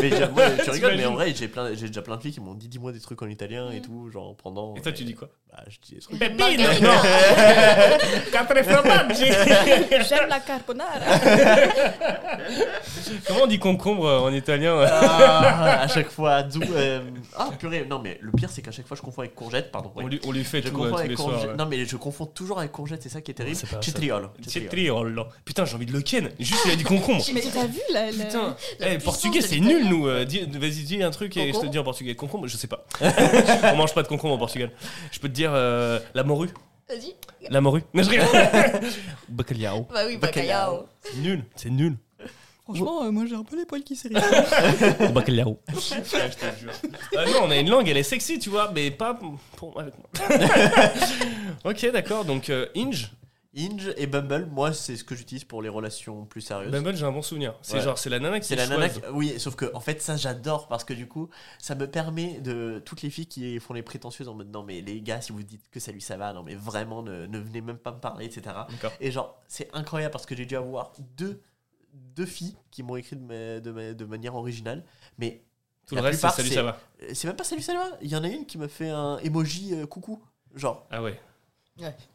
mais moi, tu rigoles, mais en vrai, j'ai déjà plein de filles qui m'ont dit dis-moi des trucs en italien et tout, genre pendant. Et toi, tu dis quoi Bah, je dis des trucs. Margarita. Quatre J'aime la carbonara. Comment on dit concombre euh, en italien euh Ah, à chaque fois, zou- euh, ah purée, non mais le pire c'est qu'à chaque fois je confonds avec courgette, pardon. on lui, on lui fait Je tout, confonds euh, tous avec les soirs. Non mais je confonds toujours avec courgette, c'est ça qui est terrible. c'est. Cetriolo. cetriolo. Putain, j'ai envie de le ken. Juste, il a dit concombre. Mais t'as vu la, la- Putain, La Eh, portugais c'est nul nous. euh, dis- Vas-y, dis un truc et je te dis en portugais. Concombre, je sais pas. On mange pas de concombre au Portugal. Je peux te dire euh, la morue. Vas-y. La morue. Non, je rigole. Bacalhau. Bah oui, Bacalhau. nul, c'est nul. Franchement, euh, moi j'ai un peu les poils qui s'irritent. Bacalhau. je te jure. Ah non, on a une langue, elle est sexy, tu vois, mais pas pour avec moi. ok, d'accord. Donc euh, Inge, Hinge et Bumble, moi c'est ce que j'utilise pour les relations plus sérieuses. Bumble, j'ai un bon souvenir. C'est Ouais. genre, c'est la nana qui C'est la choisit. nana. qui- Oui, sauf que en fait ça j'adore parce que du coup ça me permet de toutes les filles qui font les prétentieuses en mode non mais les gars si vous dites que salut ça va non mais vraiment ne, ne venez même pas me parler etc. D'accord. Et genre c'est incroyable parce que j'ai dû avoir deux deux filles qui m'ont écrit de, ma- de, ma- de manière originale mais Tout le reste, c'est salut, ça va. c'est même pas salut ça va. Il y en a une qui m'a fait un emoji euh, coucou genre Ah ouais.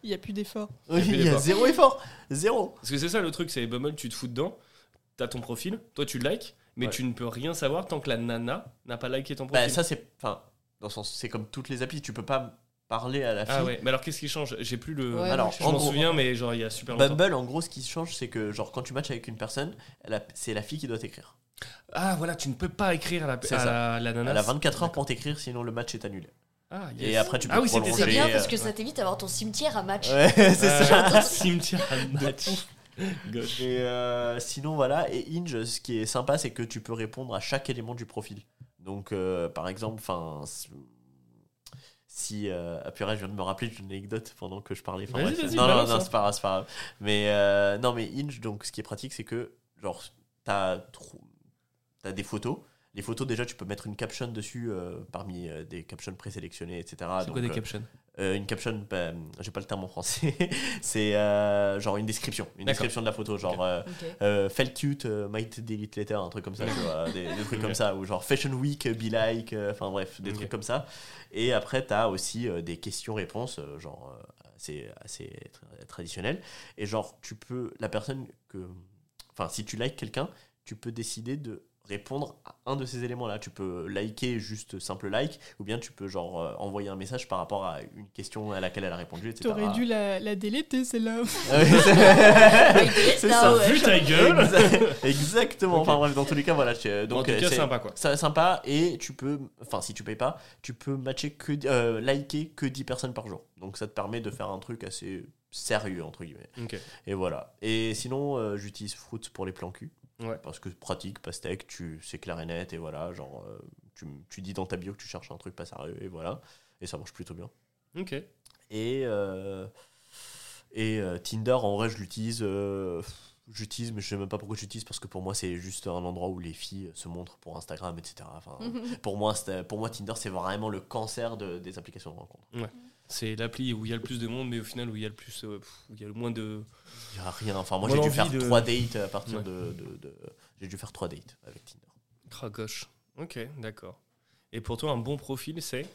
Il y a plus d'effort. Oui, il y a zéro effort zéro. Parce que c'est ça le truc, c'est Bumble, tu te fous dedans, t'as ton profil, toi tu likes, mais Ouais. tu ne peux rien savoir tant que la nana n'a pas liké ton Bah profil. ça c'est enfin dans le sens c'est comme toutes les applis tu peux pas parler à la fille. ah ouais, mais alors qu'est-ce qui change? J'ai plus le. Ouais, Alors, je en m'en gros- souviens, mais genre il y a super longtemps. Bumble, en gros, ce qui change, c'est que genre quand tu matches avec une personne, c'est la fille qui doit t'écrire. Ah voilà, tu ne peux pas écrire à la, à la, la nana. Elle a 24 heures pour t'écrire, sinon le match est annulé. Ah, Et après, tu peux Ah oui. C'est bien euh, parce que ça t'évite d'avoir ton cimetière à match. Ouais, c'est Ah, ça. Cimetière à match. Gauche. Et euh, sinon, voilà. Et Inge, ce qui est sympa, c'est que tu peux répondre à chaque élément du profil. Donc, euh, par exemple, enfin. Si. Euh, ah, purée, je viens de me rappeler d'une anecdote pendant que je parlais. Enfin, bref. non, non, non, hein. c'est pas grave, c'est pas grave. Mais euh, non, mais Inge, donc, ce qui est pratique, c'est que, genre, t'as t'as des photos. Les photos, déjà, tu peux mettre une caption dessus euh, parmi euh, des captions présélectionnées, etc. C'est Donc, quoi des euh, captions? Euh, une caption, bah, j'ai pas le terme en français, c'est euh, genre une description, une description de la photo, genre euh, Ok. euh, felt cute, euh, might delete later, un truc comme ça, tu vois, des, des trucs comme ça, ou genre fashion week, be like, euh, enfin bref, des trucs comme ça. Et après, t'as aussi euh, des questions-réponses, euh, genre euh, assez, assez tra- traditionnelles. Et genre, tu peux, la personne que, enfin, si tu likes quelqu'un, tu peux décider de répondre à un de ces éléments-là. Tu peux liker juste simple like, ou bien tu peux genre euh, envoyer un message par rapport à une question à laquelle elle a répondu, etc. T'aurais dû la, la déléter, celle-là. Ah c'est- ça. ouais. Vu ta gueule Exa- Exactement. Enfin bref, dans tous les cas, voilà. Donc, tout euh, cas, c'est sympa quoi. ça- sympa et tu peux, enfin si tu payes pas, tu peux matcher que, euh, liker que 10 personnes par jour. Donc ça te permet de faire un truc assez sérieux entre guillemets. Et voilà. Et sinon, euh, j'utilise Fruits pour les plans cul. Ouais. Parce que pratique, pastèque, tu, c'est clair et net, et voilà, genre, euh, tu, tu dis dans ta bio que tu cherches un truc pas sérieux, et voilà. Et ça marche plutôt bien. Ok. Et, euh, et euh, Tinder, en vrai, je l'utilise. j'utilise, mais je sais même pas pourquoi j'utilise, parce que pour moi, c'est juste un endroit où les filles se montrent pour Instagram, etc. Enfin, pour, moi, pour moi, Tinder, c'est vraiment le cancer de- des applications de rencontre. C'est l'appli où il y a le plus de monde, mais au final où il y a le plus, euh, pff, où il y a le moins de. Il y a rien. Enfin, moi, j'ai dû faire de- trois dates à partir Ouais. de. de- de- J'ai dû faire trois dates avec Tinder. Cra gauche. Ok, d'accord. Et pour toi, un bon profil, c'est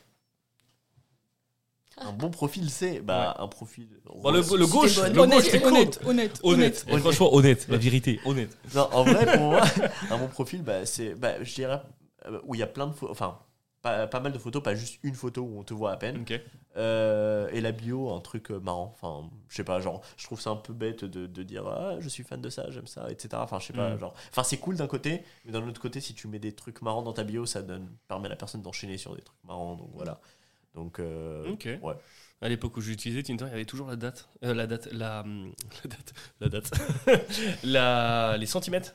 Un bon profil, c'est bah, un profil. Bon, le, le gauche. Le gauche, Honnête, c'est cool. honnête, honnête, Honnête. Et Honnête. franchement, honnête. La vérité, honnête. Non, en vrai, pour moi, un bon profil, bah, c'est, bah, je dirais, euh, où il y a plein de enfin, pas, pas mal de photos, pas juste une photo où on te voit à peine. Euh, et la bio, un truc euh, marrant. Enfin, je sais pas, genre, je trouve ça un peu bête de, de dire, ah, je suis fan de ça, j'aime ça, etc. Enfin, je sais pas, Mm. genre, enfin, c'est cool d'un côté, mais d'un autre côté, si tu mets des trucs marrants dans ta bio, ça donne, permet à la personne d'enchaîner sur des trucs marrants, donc voilà. Donc, euh, ouais. À l'époque où j'utilisais Tinder, il y avait toujours la date. Euh, la date. La, hum, la date. La date. la, les centimètres.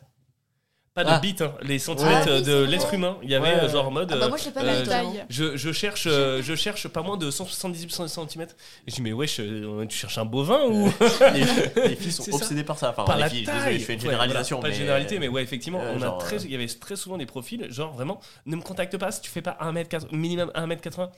Pas de Ah. bits, hein, les centimètres euh, de l'être humain. Il y avait Ouais. euh, genre en mode. Ah bah euh, moi je l'ai pas euh, la taille. taille. je, je cherche, euh, je cherche pas moins de 178 cm. Et je dis, mais wesh, euh, tu cherches un bovin ou. les, les filles sont ça. obsédées par ça. Enfin, par les la filles, taille désolé, je fais une Ouais, généralisation. voilà, pas de mais- généralité, mais ouais, effectivement, euh, on a genre, très, euh, il y avait très souvent des profils, genre vraiment, ne me contacte pas si tu fais pas 1m80, minimum 1m80.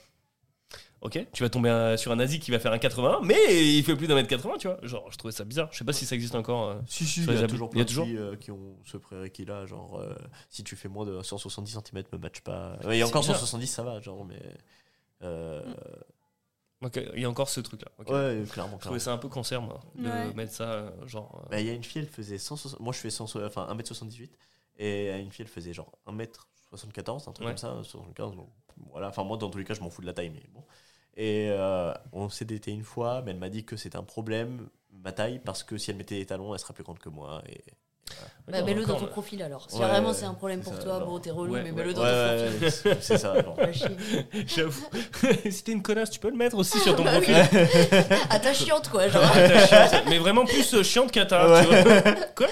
Ok, tu vas tomber euh, sur un nazi qui va faire un 80, mais il fait plus d'un mètre 80, tu vois. Genre, je trouvais ça bizarre. Je sais pas si ça existe encore. euh. Si, si, il y a toujours Il y a plein de toujours filles euh, qui ont ce prérequis-là. Genre, euh, si tu fais moins de 170 cm, me match pas. Ouais, Et encore bizarre. 170, ça va, genre, mais. euh, Ok, il y a encore ce truc-là. Ouais, clairement, Je trouvais ça un peu cancer, moi, de Ouais. mettre ça, genre. Bah, Il y a une fille, elle faisait 160. Moi, je fais 100, enfin, 1m78. Et une fille, elle faisait genre 1m74, un truc Ouais. comme ça. 75, donc, voilà. Enfin, moi, dans tous les cas, je m'en fous de la taille, mais bon. Et euh, on s'est daté une fois, mais elle m'a dit que c'était un problème, ma taille, parce que si elle mettait des talons, elle serait plus grande que moi. Et... Bah, mets-le dans ton profil alors. Si Ouais, vraiment c'est un problème pour ça, toi, bon t'es relou, Ouais, mais ouais. mets-le dans Ouais, ton ouais, profil. c'est c'est ça. J'avoue. si t'es une connasse, tu peux le mettre aussi sur ton Bah oui. profil. Ah ta chiante quoi, genre. Ah, chiante. Mais vraiment plus euh, chiante qu'à ta. tu vois. Quoi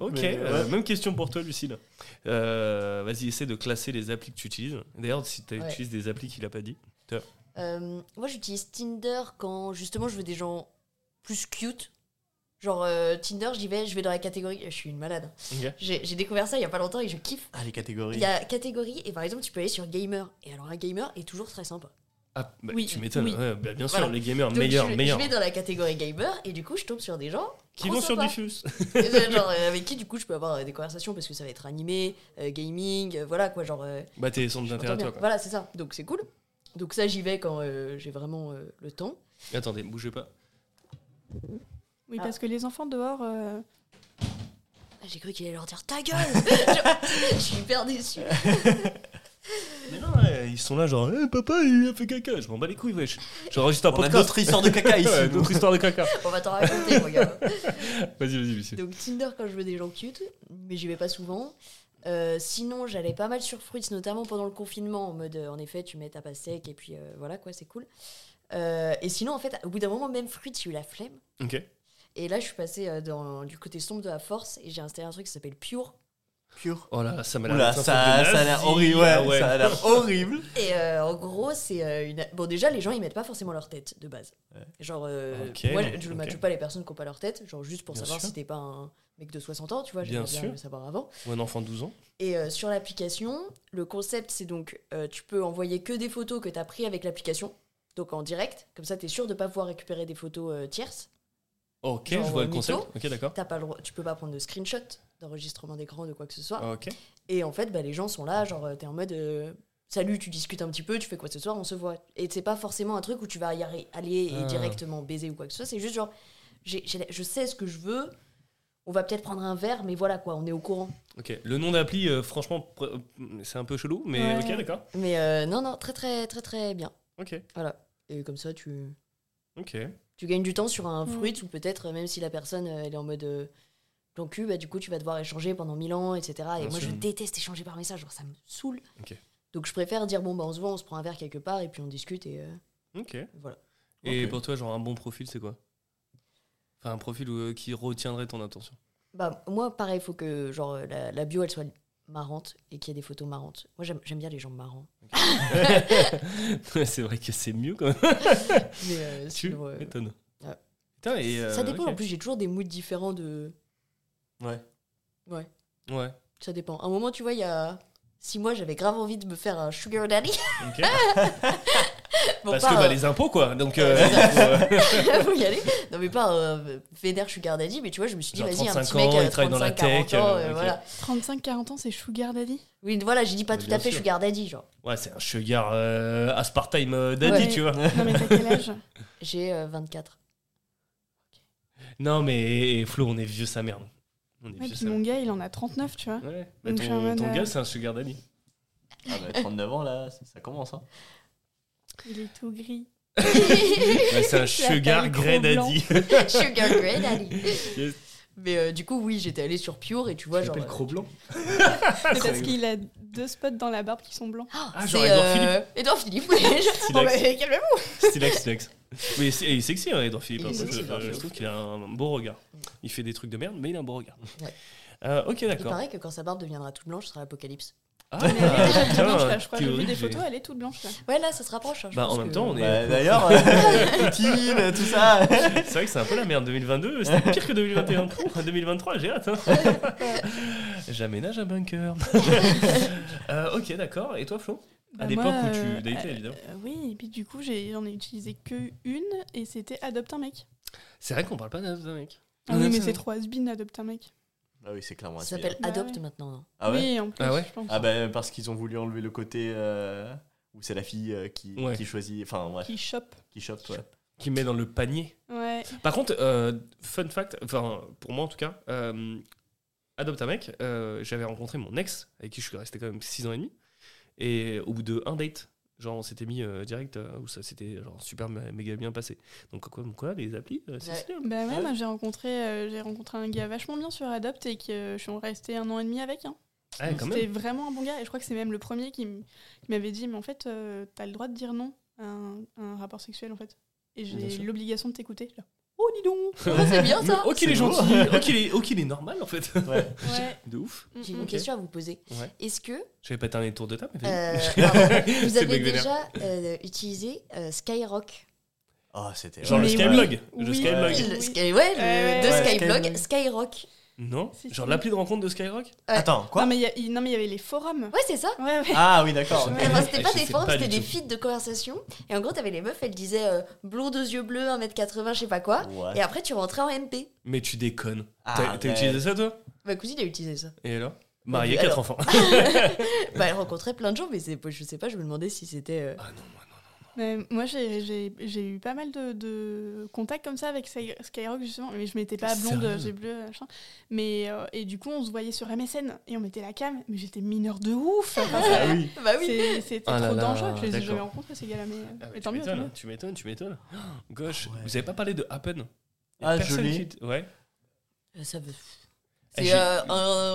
Ok, Mais, euh, ouais. même question pour toi, Lucille. Euh, Vas-y, essaie de classer les applis que tu utilises. D'ailleurs, si tu Ouais. utilises des applis qu'il a pas dit. Euh, moi j'utilise Tinder quand justement je veux des gens plus cute. Genre euh, Tinder, j'y vais, je vais dans la catégorie. Je suis une malade. J'ai découvert ça il y a pas longtemps et je kiffe. Ah, les catégories. Il y a catégorie et par exemple tu peux aller sur gamer. Et alors un gamer est toujours très sympa. Ah, bah, Oui, tu m'étonnes. oui. Ouais, bah, bien sûr, Voilà. les gamers, Donc, meilleurs, je, meilleurs. je vais dans la catégorie gamer et du coup je tombe sur des gens Qui vont sur. Et c'est genre euh, avec qui du coup je peux avoir euh, des conversations parce que ça va être animé, euh, gaming, euh, voilà quoi genre. euh, Bah, tes centres je d'intérêt toi. Quoi. Voilà c'est ça. Donc c'est cool. Donc ça j'y vais quand euh, j'ai vraiment euh, le temps. Attendez, bougez pas. Oui, Ah. parce que les enfants dehors, euh, Ah, J'ai cru qu'il allait leur dire ta gueule. je, je suis hyper déçue. Mais non, ouais, ils sont là, genre, Eh, papa, il a fait caca. Je m'en bats les couilles, wesh. J'enregistre un On a podcast. d'autres histoires de caca ici. Ouais, nous. d'autres histoires de caca. On va t'en raconter mon gars. Vas-y, vas-y, monsieur. Donc Tinder quand je veux des gens cute, mais j'y vais pas souvent. Euh, sinon, j'allais pas mal sur Fruits, notamment pendant le confinement, en mode, euh, en effet, tu mets ta sec et puis euh, voilà quoi, c'est cool. Euh, et sinon, en fait, au bout d'un moment, même Fruits, j'ai eu la flemme. Ok. Et là, je suis passée dans, du côté sombre de la force et j'ai installé un truc qui s'appelle Pure. Pure. Oh là, ça m'a l'air ça, ça a l'air horrible. Ouais, Ah ouais. ça a l'air horrible. Et euh, en gros, c'est euh, une. Bon, déjà, les gens, ils mettent pas forcément leur tête de base. Ouais. Genre, euh, moi, je ne ok. matche pas les personnes qui n'ont pas leur tête, genre juste pour Bien savoir sûr. si t'es pas un mec de 60 ans, tu vois, Bien j'aimerais bien sûr. le savoir avant. Ou un enfant de 12 ans. Et euh, sur l'application, le concept, c'est donc, euh, tu peux envoyer que des photos que tu as pris avec l'application, donc en direct, comme ça, tu es sûr de pas pouvoir récupérer des photos euh, tierces. Ok, je vois le concept. Ok, d'accord. T'as pas le droit, tu peux pas prendre de screenshot d'enregistrement d'écran, de quoi que ce soit. Ok. Et en fait, bah, les gens sont là, genre, t'es en mode salut, tu discutes un petit peu, tu fais quoi ce soir, on se voit. Et c'est pas forcément un truc où tu vas y aller et Ah. directement baiser ou quoi que ce soit, c'est juste genre, j'ai- je sais ce que je veux, on va peut-être prendre un verre, mais voilà quoi, on est au courant. Ok. Le nom d'appli, euh, franchement, euh, c'est un peu chelou, mais Ouais. ok, d'accord. Mais euh, non, non, très très très très bien. Ok. Voilà. Et comme ça, tu, Ok. tu gagnes du temps sur un fruit ou peut-être, même si la personne euh, elle est en mode euh, plan cul, bah, du coup, tu vas devoir échanger pendant mille ans, etc. Et Bien moi, sûr. je déteste échanger par message, genre, ça me saoule. Ok. Donc, je préfère dire, bon, bah, on se voit, on se prend un verre quelque part et puis on discute et euh, Ok. voilà. Et pour toi, genre un bon profil, c'est quoi? Enfin, un profil euh, qui retiendrait ton attention. Bah, moi, pareil, il faut que genre, la, la bio, elle soit marrante et qu'il y ait des photos marrantes. Moi, j'aime bien les gens marrants. c'est vrai que c'est mieux quand même. Mais euh, Tu euh, m'étonnes. ouais. Euh, ça dépend. En plus, j'ai toujours des moods différents de. Ouais. Ouais, Ouais. ça dépend. À un moment, tu vois, il y a six mois, j'avais grave envie de me faire un sugar daddy. Bon, Parce pas, que bah, euh, les impôts, quoi. Donc, euh, Ouais, c'est faut, euh, faut y aller. Non, mais pas euh, vénère sugar daddy, mais tu vois, je me suis dit, vas-y, un 35 petit mec ans, à il travaille dans la 35, tech, 40 ans, euh, euh, ok. voilà. 35-40 ans, c'est Sugar Daddy? Oui, voilà, j'ai dit pas Mais tout à fait sûr. sugar daddy, genre. ouais, c'est un sugar euh, aspartame euh, daddy, Ouais. tu vois. Non, mais t'as quel âge? J'ai euh, 24. Non, mais Flo, on est vieux sa merde. On est Ouais, vieux puis sa mon gars, il en a 39, tu vois. Ouais, bah, ton, ton euh, gars, c'est un sugar daddy. Ah bah, 39 ans là, ça, ça commence. Hein. Il est tout gris. Ouais, c'est un Il a sugar grey daddy. sugar grey daddy. Yes. Mais euh, du coup, oui, j'étais allée sur Pure et tu vois, Je genre. euh, Cro Blanc. C'est parce qu'il a deux spots dans la barbe qui sont blancs. Ah, Ah, c'est, genre Edouard euh, Edouard Philippe. oui. Calmez-vous. Stylax, Stylax. Mais c'est- il est sexy, hein, Edouard Philippe. Il hein. sexy, je, Edouard je Philippe. trouve qu'il a un beau regard. Il fait des trucs de merde, mais il a un beau regard. Ouais. Euh, ok, Il d'accord. paraît que quand sa barbe deviendra toute blanche, ce sera l'apocalypse. Ah, Mais elle est déjà toute blanche, là, je crois. J'ai théorie vu des j'ai- photos, elle est toute blanche là. Ouais, là, ça se rapproche. hein, je Bah, pense en même que- temps, on est. Bah, D'ailleurs, euh, Poutine, tout ça. C'est vrai que c'est un peu la merde 2022, c'était pire que 2021. Ouh, 2023, j'ai hâte. Hein. J'aménage un bunker. Euh, ok, d'accord. Et toi, Flo? À Bah, l'époque moi, où tu euh, datais, euh, évidemment. euh, oui, et puis du coup, j'ai- j'en ai, utilisé que une et c'était Adopte un mec. C'est vrai qu'on parle pas d'un mec. Ah oui, mais c'est trop has-been, Adopte un mec. Ah oui, c'est clairement Ça s'appelle ouais. maintenant. non Ah ouais Oui, en plus, Ah ouais je pense. Ah bah parce qu'ils ont voulu enlever le côté euh, où c'est la fille euh, qui, Ouais. qui choisit, enfin ouais, Qui chope. qui chope, ouais. Qui met dans le panier. Ouais. Par contre, euh, fun fact, enfin, pour moi en tout cas, euh, Adopte un mec, euh, j'avais rencontré mon ex, avec qui je suis resté quand même 6 ans et demi. Et au bout de un date, genre on s'était mis euh, direct, euh, où ça s'était genre super mé- méga bien passé. Donc quoi, quoi les applis, euh, c'est Ouais. stylé. Bah ouais, Ouais. moi j'ai rencontré, euh, j'ai rencontré un gars vachement bien sur Adopt et que euh, je suis restée un an et demi avec. Hein. Ouais, quand C'était même. vraiment un bon gars et je crois que c'est même le premier qui m- qui m'avait dit mais en fait euh, t'as le droit de dire non à un, à un rapport sexuel en fait et Bien j'ai sûr. l'obligation de t'écouter. Là. Oh dis donc Ah, c'est bien ça Oh qu'il est beau. gentil, oh est, oh, est normal en fait. Ouais. Ouais. De ouf. J'ai une Ok. question à vous poser. Ouais. Est-ce que J'avais pas terminé le tour de table, mais euh, vous avez déjà euh, utilisé euh, Skyrock? Ah c'était. Genre le Skyblog. oui. Le Oui. Skyblog. Ouais. Le Sky, ouais, le- Ouais, de ouais. Skyblog, Skyblog. Skyrock. Non Si, Genre si. l'appli de rencontre de Skyrock Attends, quoi non, mais il y a- il- non mais il y avait les forums. Ouais, c'est ça. Ouais, ouais. Ah oui, d'accord. Sais Enfin, c'était pas des forums, c'était des feeds de conversation. Et en gros, t'avais les meufs, elles disaient euh, blonde aux yeux bleus, 1m80, je sais pas quoi. Ouais. Et après, tu rentrais en MP. Mais tu déconnes. Ah, T'as ouais. utilisé ça toi? Ma cousine a utilisé ça. Et alors? Marié, Alors- 4 enfants. bah, elle rencontrait plein de gens, mais je sais pas, je me demandais si c'était. euh, Ah non, moi non. Mais moi, j'ai- eu pas mal de, de contacts comme ça avec Sky- Skyrock, justement. Mais je m'étais pas blonde, j'ai bleu, machin. Mais, euh, et du coup, on se voyait sur MSN et on mettait la cam. Mais j'étais mineure de ouf. Enfin, Ah oui. Bah oui. C'était Ah là trop là, dangereux. Je les ai jamais rencontrés, ces gars-là. Mais, Ah, mais tant tu mieux, tu m'étonnes, tu m'étonnes. Oh, Gauche, Ouais. vous avez pas parlé de Happen? Ah, l'ai. qui- Ouais. Euh, Ça veut. C'est euh,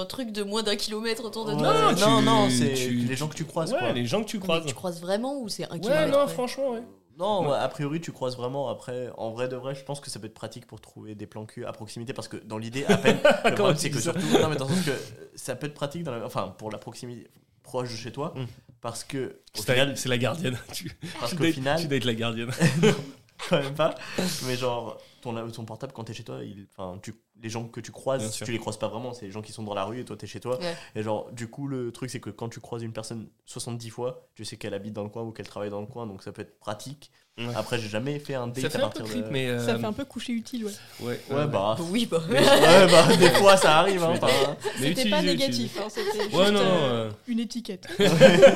un truc de moins d'un kilomètre autour de Ouais. toi. Non, Non, tu- non, non, c'est tu- les gens que tu croises. Ouais, quoi. les gens que tu Mais croises. tu croises vraiment ou c'est un Ouais, kilomètre non, franchement, ouais. Non, Ouais. ouais, a priori, tu croises vraiment. Après, en vrai de vrai, je pense que ça peut être pratique pour trouver des plans cul à proximité parce que dans l'idée, à peine. le Comment problème, tu c'est dis que ça surtout. Non, mais dans le sens que ça peut être pratique dans la- enfin, pour la proximité proche de chez toi Mm. parce que. Au C'est final, la- c'est la gardienne. Tu, parce tu qu'au dates- final, tu dates la gardienne. quand même pas. Mais genre, ton, ton portable, quand t'es chez toi, il, tu, les gens que tu croises, tu les croises pas vraiment. C'est les gens qui sont dans la rue et toi, t'es chez toi. Ouais. Et genre, du coup, le truc, c'est que quand tu croises une personne 70 fois, tu sais qu'elle habite dans le coin ou qu'elle travaille dans le coin, donc ça peut être pratique. Ouais. Après, j'ai jamais fait un date Ça fait à un peu partir creep, de. mais. euh, Ça fait un peu coucher utile, ouais. Ouais, Ouais, bah. Oui, bah. Mais- ouais, bah, des fois, ça arrive. Hein, C'était pas négatif, hein, c'était juste Ouais, non, non. euh, euh, une étiquette.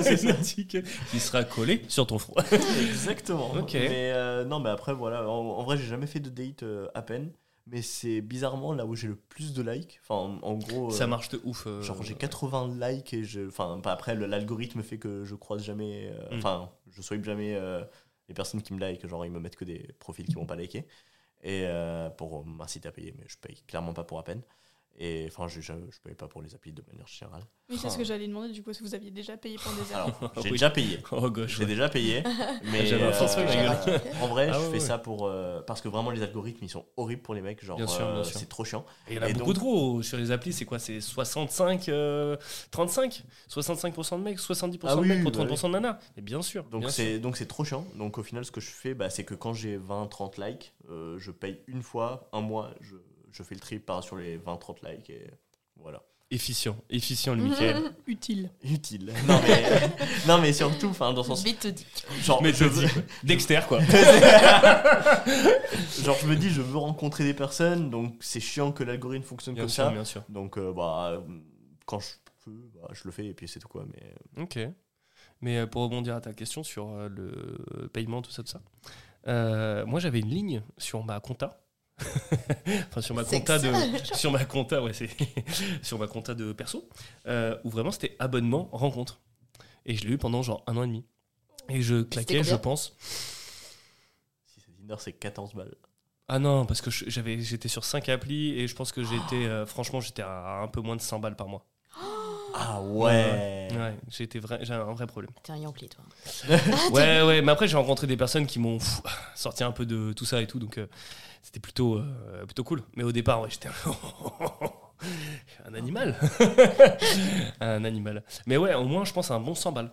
c'est une étiquette qui sera collée sur ton front. Exactement. Ok. Mais euh, non, mais après, voilà. En, en vrai, j'ai jamais fait de date euh, à peine. Mais c'est bizarrement là où j'ai le plus de likes. Enfin, en, gros. Ça euh, marche de ouf. euh, Genre, j'ai 80 likes et je. Enfin, après, l'algorithme fait que je croise jamais. euh, Mm. Enfin, je swipe jamais les personnes qui me like. Genre, ils me mettent que des profils qui m'ont pas liké. Et pour m'inciter à payer, mais je paye clairement pas pour à peine. Et enfin, je, je, je paye pas pour les applis de manière générale. Oui, c'est ce que j'allais demander, du coup, est-ce que vous aviez déjà payé pour des Alors, applis j'ai Oui. déjà payé. Oh, gauche. J'ai ouais. déjà payé. Mais J'avais un euh, gueule. en vrai, Ah je ouais, fais ouais. ça pour euh, parce que vraiment les algorithmes ils sont horribles pour les mecs. Genre, Bien sûr, bien euh, sûr. c'est trop chiant. Et il y en a beaucoup donc- trop sur les applis, c'est quoi C'est 65, euh, 35 65% de mecs, 70% Ah de oui, mecs pour bah 30% de nanas. Et bien sûr. Donc bien sûr. c'est donc c'est trop chiant. Donc au final, ce que je fais, bah, c'est que quand j'ai 20-30 likes, euh, je paye une fois, un mois, je, je fais le tri par sur les 20-30 likes et voilà. Efficient, efficient le Michael. Utile. Utile. Non mais non mais surtout, enfin dans le sens Méthodique. genre je veux, Dexter quoi. genre je me dis je veux rencontrer des personnes, donc c'est chiant que l'algorithme fonctionne Bien comme sûr, ça. bien sûr. Donc euh, bah euh, quand je peux, bah, je le fais et puis c'est tout quoi. Mais Ok. Mais euh, pour rebondir à ta question sur euh, le paiement, tout ça, tout ça. euh, moi j'avais une ligne sur ma compta. enfin sur ma compta de sur ma compta ouais c'est sur ma compta de perso euh, où vraiment c'était abonnement rencontre et je l'ai eu pendant genre un an et demi et je claquais je pense si c'est Tinder, c'est 14 balles. Ah non, parce que j'avais, j'étais sur 5 applis et je pense que j'étais, euh, franchement, j'étais à un peu moins de 100 balles par mois. Ah ouais. Ouais, j'ai été vrai, j'ai un vrai problème. T'es un Yankee, toi. Ouais, ouais, mais après j'ai rencontré des personnes qui m'ont sorti un peu de tout ça et tout, donc euh, c'était plutôt, euh, plutôt cool. Mais au départ, ouais, j'étais. un animal. un animal. Mais ouais, au moins, je pense à un bon 100 balles.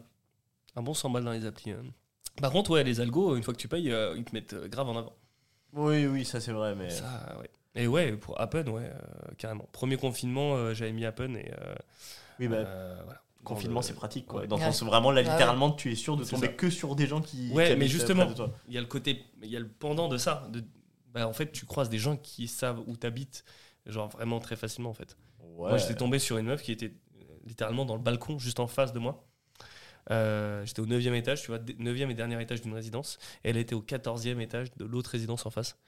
Un bon 100 balles dans les applis. hein. Par contre, ouais, les algos, une fois que tu payes, euh, ils te mettent euh, grave en avant. Oui, oui, ça c'est vrai, mais. Ça, ouais. Et ouais, pour Appen, ouais, euh, carrément. Premier confinement, euh, j'avais mis Appen et. euh, oui, bah, euh, voilà. confinement, c'est pratique, quoi. Dans le Ouais. sens vraiment, là, Ah ouais. littéralement, tu es sûr de tomber ça. que sur des gens qui. Ouais, qui mais justement. Il y a le côté, il y a le pendant de ça. De, bah, en fait, tu croises des gens qui savent où t'habites, genre vraiment très facilement en fait. Ouais. Moi, j'étais tombé sur une meuf qui était euh, littéralement dans le balcon, juste en face de moi. Euh, j'étais au 9 étage, tu vois, 9 et dernier étage d'une résidence. Et elle était au 14e étage de l'autre résidence en face.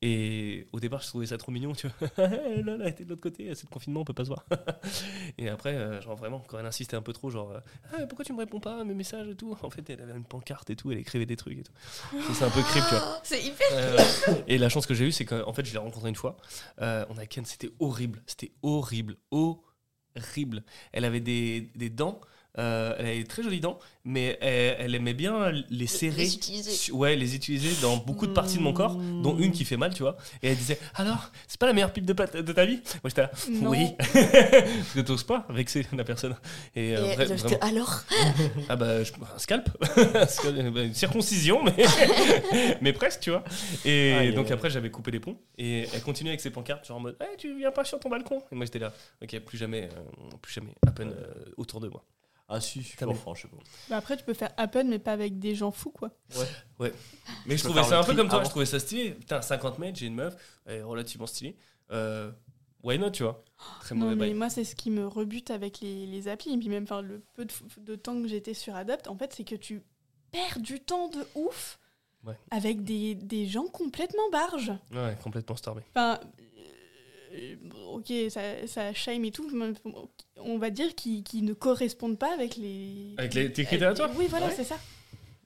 Et au départ, je trouvais ça trop mignon, tu vois. là, là, elle était de l'autre côté, c'est le confinement, on peut pas se voir. et après, euh, genre vraiment, quand elle insistait un peu trop, genre, euh, ah, pourquoi tu me réponds pas à mes messages et tout? En fait, elle avait une pancarte et tout, elle écrivait des trucs et tout. C'est un peu creep, tu vois. C'est hyper. Euh, et la chance que j'ai eue, c'est qu'en fait, je l'ai rencontrée une fois. Euh, on a Ken, c'était horrible. C'était horrible. Horrible. Elle avait des, des dents. Euh, elle avait des très jolies dents, mais elle, elle aimait bien les serrer. Les utiliser. Ouais, les utiliser dans beaucoup de parties de mon corps, dont une qui fait mal, tu vois. Et elle disait Alors, c'est pas la meilleure pipe de, ta vie? Moi, j'étais là Non. Oui. Parce que t'oses pas vexer la personne. Et, euh, Et vrai- alors? Ah bah, je- un scalp, Un scalp, bah, une circoncision, mais, mais presque, tu vois. Et donc après, j'avais coupé les ponts et elle continuait avec ses pancartes, genre en mode, Eh, tu viens pas sur ton balcon? Et moi j'étais là, ok, plus jamais, euh, plus jamais, à peine euh, autour de moi. Ah, si, je suis mais- enfant, je sais pas. Bah après, tu peux faire Apple, mais pas avec des gens fous, quoi. Mais je trouvais ça un peu comme toi, avant. je trouvais ça stylé. Putain, 50 mètres, j'ai une meuf, elle est relativement stylée. Euh, why not, tu vois? Très Non, mauvais mais bail. moi, c'est ce qui me rebute avec les, les applis. Et puis même, enfin, le peu de, temps que j'étais sur Adapt, en fait, c'est que tu perds du temps de ouf Ouais. avec des, des gens complètement barges. Ouais, complètement starvé. Enfin, ok, ça, ça shame et tout, mais on va dire qu'ils qu'ils ne correspondent pas avec les... Avec les- tes critères à toi Oui, voilà, Ouais. c'est ça.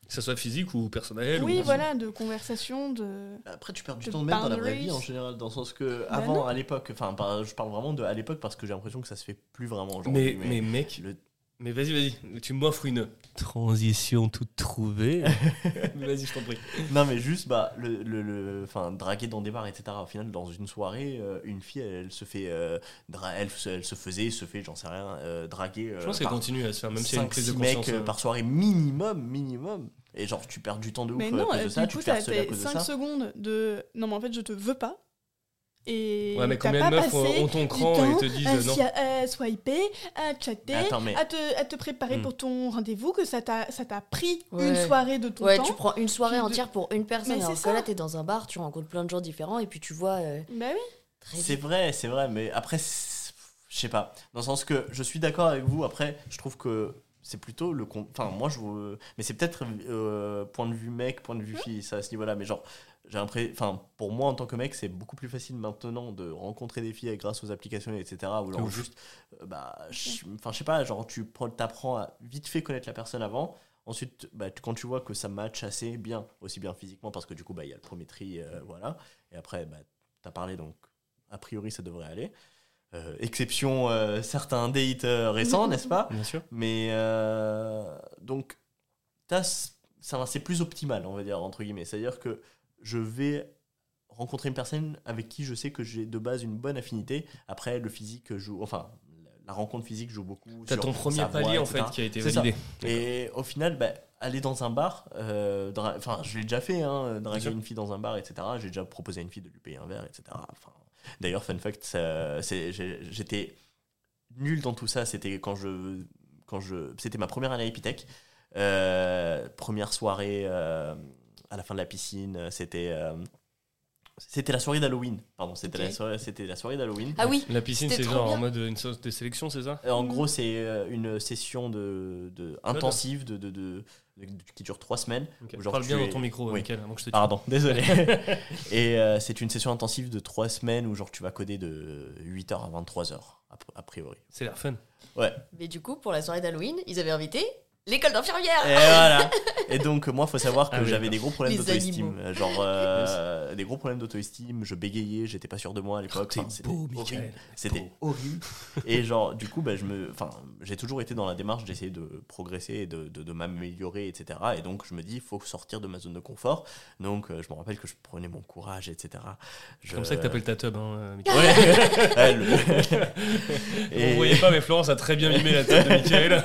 Que ça soit physique ou personnel. Oui, ou... voilà, de conversation, de... Après, tu perds du The temps même dans la vraie vie en général, dans le sens que Bah avant, non. à l'époque, enfin, je parle vraiment de à l'époque parce que j'ai l'impression que ça se fait plus vraiment aujourd'hui. Mais, mais mec, le- Mais vas-y, vas-y, tu m'offres une transition toute trouvée. Mais vas-y, je t'en prie. Non, mais juste, bah, le, le, le- enfin, draguer dans des bars, etc. Au final, dans une soirée, euh, une fille, elle, se fait, euh, dra- elle, elle se faisait, se fait, j'en sais rien, euh, draguer. Je pense qu'elle continue à se faire, même si elle a une prise de 5-6 mecs conscience. euh, euh, par soirée minimum, minimum. Et genre, tu perds du temps de ouf Mais euh, non, à cause euh, de ça, du tu coup, de 5 ça. secondes de... Non, mais en fait, je te veux pas. Et Ouais, mais t'as combien de pas meufs passé ont ton du cran temps et te disent à, euh, non si- à swiper, à chatter, Attends, mais à, te, à te préparer Hmm. pour ton rendez-vous, que ça t'a ça t'a pris Ouais. une soirée de ton Ouais, temps. tu prends une soirée entière pour une personne. Mais Alors c'est que là, t'es dans un bar, tu rencontres plein de gens différents et puis tu vois euh, Bah oui. c'est vrai, c'est vrai, mais après, je sais pas. Dans le sens que je suis d'accord avec vous, après, je trouve que c'est plutôt le. con- Enfin, moi, je. veux- Mais c'est peut-être euh, point de vue mec, point de vue fille, ça à ce niveau-là, mais genre. J'ai l'impression, enfin, pour moi en tant que mec, c'est beaucoup plus facile maintenant de rencontrer des filles grâce aux applications, etc. Ou genre ouf. juste, euh, bah, enfin, je sais pas, genre tu prends- t'apprends à vite fait connaître la personne avant. Ensuite, bah, tu- quand tu vois que ça match assez bien, aussi bien physiquement, parce que du coup, bah, il y a le premier tri, euh, voilà. Et après, bah, t'as parlé, donc a priori, ça devrait aller. Euh, exception euh, certains dates euh, récents, n'est-ce pas? Bien sûr. Mais euh, donc, t'as- ça, c'est plus optimal, on va dire, entre guillemets. C'est-à-dire que je vais rencontrer une personne avec qui je sais que j'ai de base une bonne affinité. Après, le physique joue, enfin, la rencontre physique joue beaucoup. T'as ton premier voix, palier en fait qui a été validé. Et au final, bah, aller dans un bar, euh, enfin, je l'ai déjà fait, hein, draguer une fille dans un bar, etc. J'ai déjà proposé à une fille de lui payer un verre, etc. Enfin, D'ailleurs, fun fact, j'étais nul dans tout ça. C'était quand je, quand je, c'était ma première année à Epitech. Euh, première soirée euh, à la fin de la piscine. C'était, euh, c'était la soirée d'Halloween. Pardon, c'était la soirée, c'était la soirée d'Halloween. Ah oui, La piscine, c'est genre en mode une sauce de sélection, c'est ça? Euh, En gros, c'est euh, une session de, de intensive de, de, de- de- qui dure trois semaines. Ok. Genre, Parle bien es- dans ton micro, Oui. Mickaël, avant que je te tue. Pardon, désolé. et euh, c'est une session intensive de trois semaines où genre tu vas coder de 8h à 23h, a, a priori. C'est l'air fun. Ouais. mais du coup, pour la soirée d'Halloween, ils avaient invité L'école d'infirmière Et voilà. Et donc, moi, faut savoir que Ah oui, j'avais des gros problèmes Les d'auto-estime. Genre, euh, des gros problèmes d'auto-estime. Je bégayais, j'étais pas sûr de moi à l'époque. Enfin, c'était beau, horrible. Michael. C'était horrible. Et genre, du coup, bah, je me, enfin, j'ai toujours été dans la démarche d'essayer de progresser et de, de, de m'améliorer, etc. Et donc, je me dis, il faut sortir de ma zone de confort. Donc, euh, je me rappelle que je prenais mon courage, etc. Je- C'est comme ça que t'appelles ta tub, hein, euh, Michael. Ouais. Le- Vous voyez pas, mais Florence a très bien mimé la tête de Michael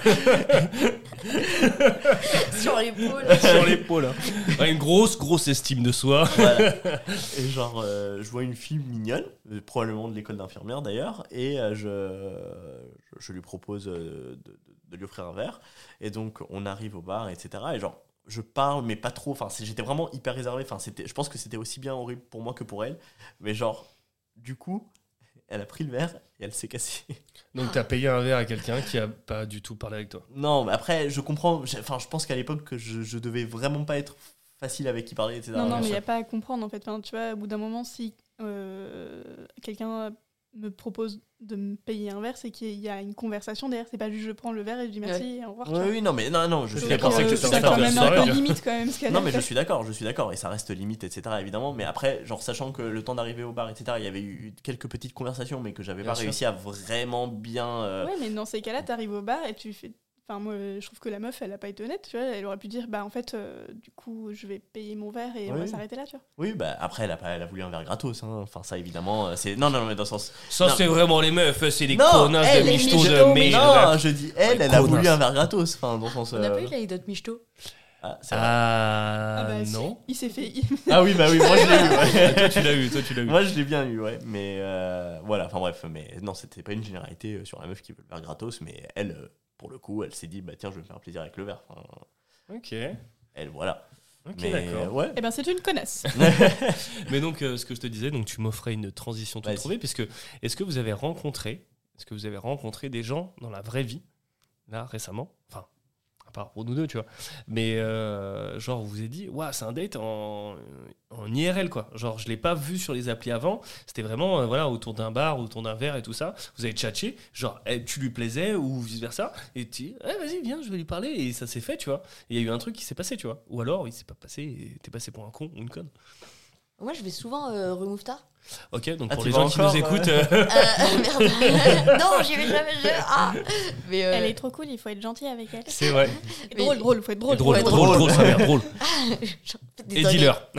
sur l'épaule. sur l'épaule. hein. Ouais, une grosse, grosse estime de soi. Voilà. Et genre, euh, je vois une fille mignonne, euh, probablement de l'école d'infirmière d'ailleurs, et euh, je, je, lui propose euh, de, de- de lui offrir un verre. Et donc, on arrive au bar, etc. Et genre, je parle, mais pas trop. Enfin, j'étais vraiment hyper réservé. Enfin, c'était, je pense que c'était aussi bien horrible pour moi que pour elle. Mais genre, du coup, elle a pris le verre et elle s'est cassée. Donc t'as payé un verre à quelqu'un qui a pas du tout parlé avec toi. Non, mais après, je comprends. Enfin, je pense qu'à l'époque, que je, je devais vraiment pas être facile avec qui parler, etc. Non, non, mais il n'y a pas à comprendre en fait. Enfin, tu vois, au bout d'un moment, si euh, quelqu'un me propose de me payer un verre, c'est qu'il y a une conversation derrière. C'est pas juste je prends le verre et je dis merci et au revoir. Oui, non, mais non, non, je Je suis d'accord. Euh, c'est quand même soirée, un peu limite quand même ce Non mais je suis d'accord, je suis d'accord, et ça reste limite, etc. évidemment, mais après, genre sachant que le temps d'arriver au bar, etc., il y avait eu quelques petites conversations, mais que j'avais pas sûr. réussi à vraiment bien. euh, Ouais, mais dans ces cas-là, t'arrives au bar et tu fais. Enfin, moi, je trouve que la meuf, elle a pas été honnête, tu vois. Elle aurait pu dire, bah, en fait, euh, du coup, je vais payer mon verre et on va s'arrêter là, tu vois. Oui, bah après, elle a, pas, elle a voulu un verre gratos, hein. enfin ça évidemment, euh, c'est. Non, non, non, mais dans le sens. Ça, Non. c'est vraiment les meufs, c'est des connasses de michto de mais. Non, je dis, elle, elle a voulu un verre gratos, enfin dans le sens. On n'a euh, pas eu l'anecdote michto? Ah, vrai. Ah, bah, si. non. Il s'est fait. Ah oui, bah oui, moi je l'ai eu, ouais. toi, tu l'as eu, toi, tu l'as eu. Moi je l'ai bien eu, ouais. Mais euh, voilà, enfin bref, mais non, c'était pas une généralité euh, sur la meuf qui veut le verre gratos, mais elle, euh, pour le coup, elle s'est dit, bah tiens, je vais me faire plaisir avec le verre. Enfin, Ok, elle, voilà. ok, mais d'accord. ouais. Eh ben, c'est une connasse. Mais donc, euh, ce que je te disais, donc tu m'offrais une transition toute Vas-y. trouvée, puisque est-ce que vous avez rencontré, est-ce que vous avez rencontré des gens dans la vraie vie, là, récemment? Enfin, pour nous deux, tu vois. Mais euh, genre, vous avez dit, waouh, c'est un date en, en IRL, quoi. Genre, je l'ai pas vu sur les applis avant. C'était vraiment, euh, voilà, autour d'un bar, autour d'un verre et tout ça. Vous avez tchatché, genre, eh, tu lui plaisais ou vice versa. Et tu dis, eh, vas-y, viens, je vais lui parler. Et ça s'est fait, tu vois. Il y a eu un truc qui s'est passé, tu vois. Ou alors, il s'est pas passé et t'es passé pour un con ou une conne. Moi, je vais souvent euh, rue Mouffetard. Ok, donc Ah, pour tu les vas gens qui encore, nous écoutent, euh, Euh, merde. non, j'y vais jamais. Je... Ah. Mais euh, Elle est trop cool, il faut être gentil avec elle. c'est vrai. Et drôle, drôle, faut être drôle. drôle, drôle, drôle. drôle, mère, drôle. des Et dealer.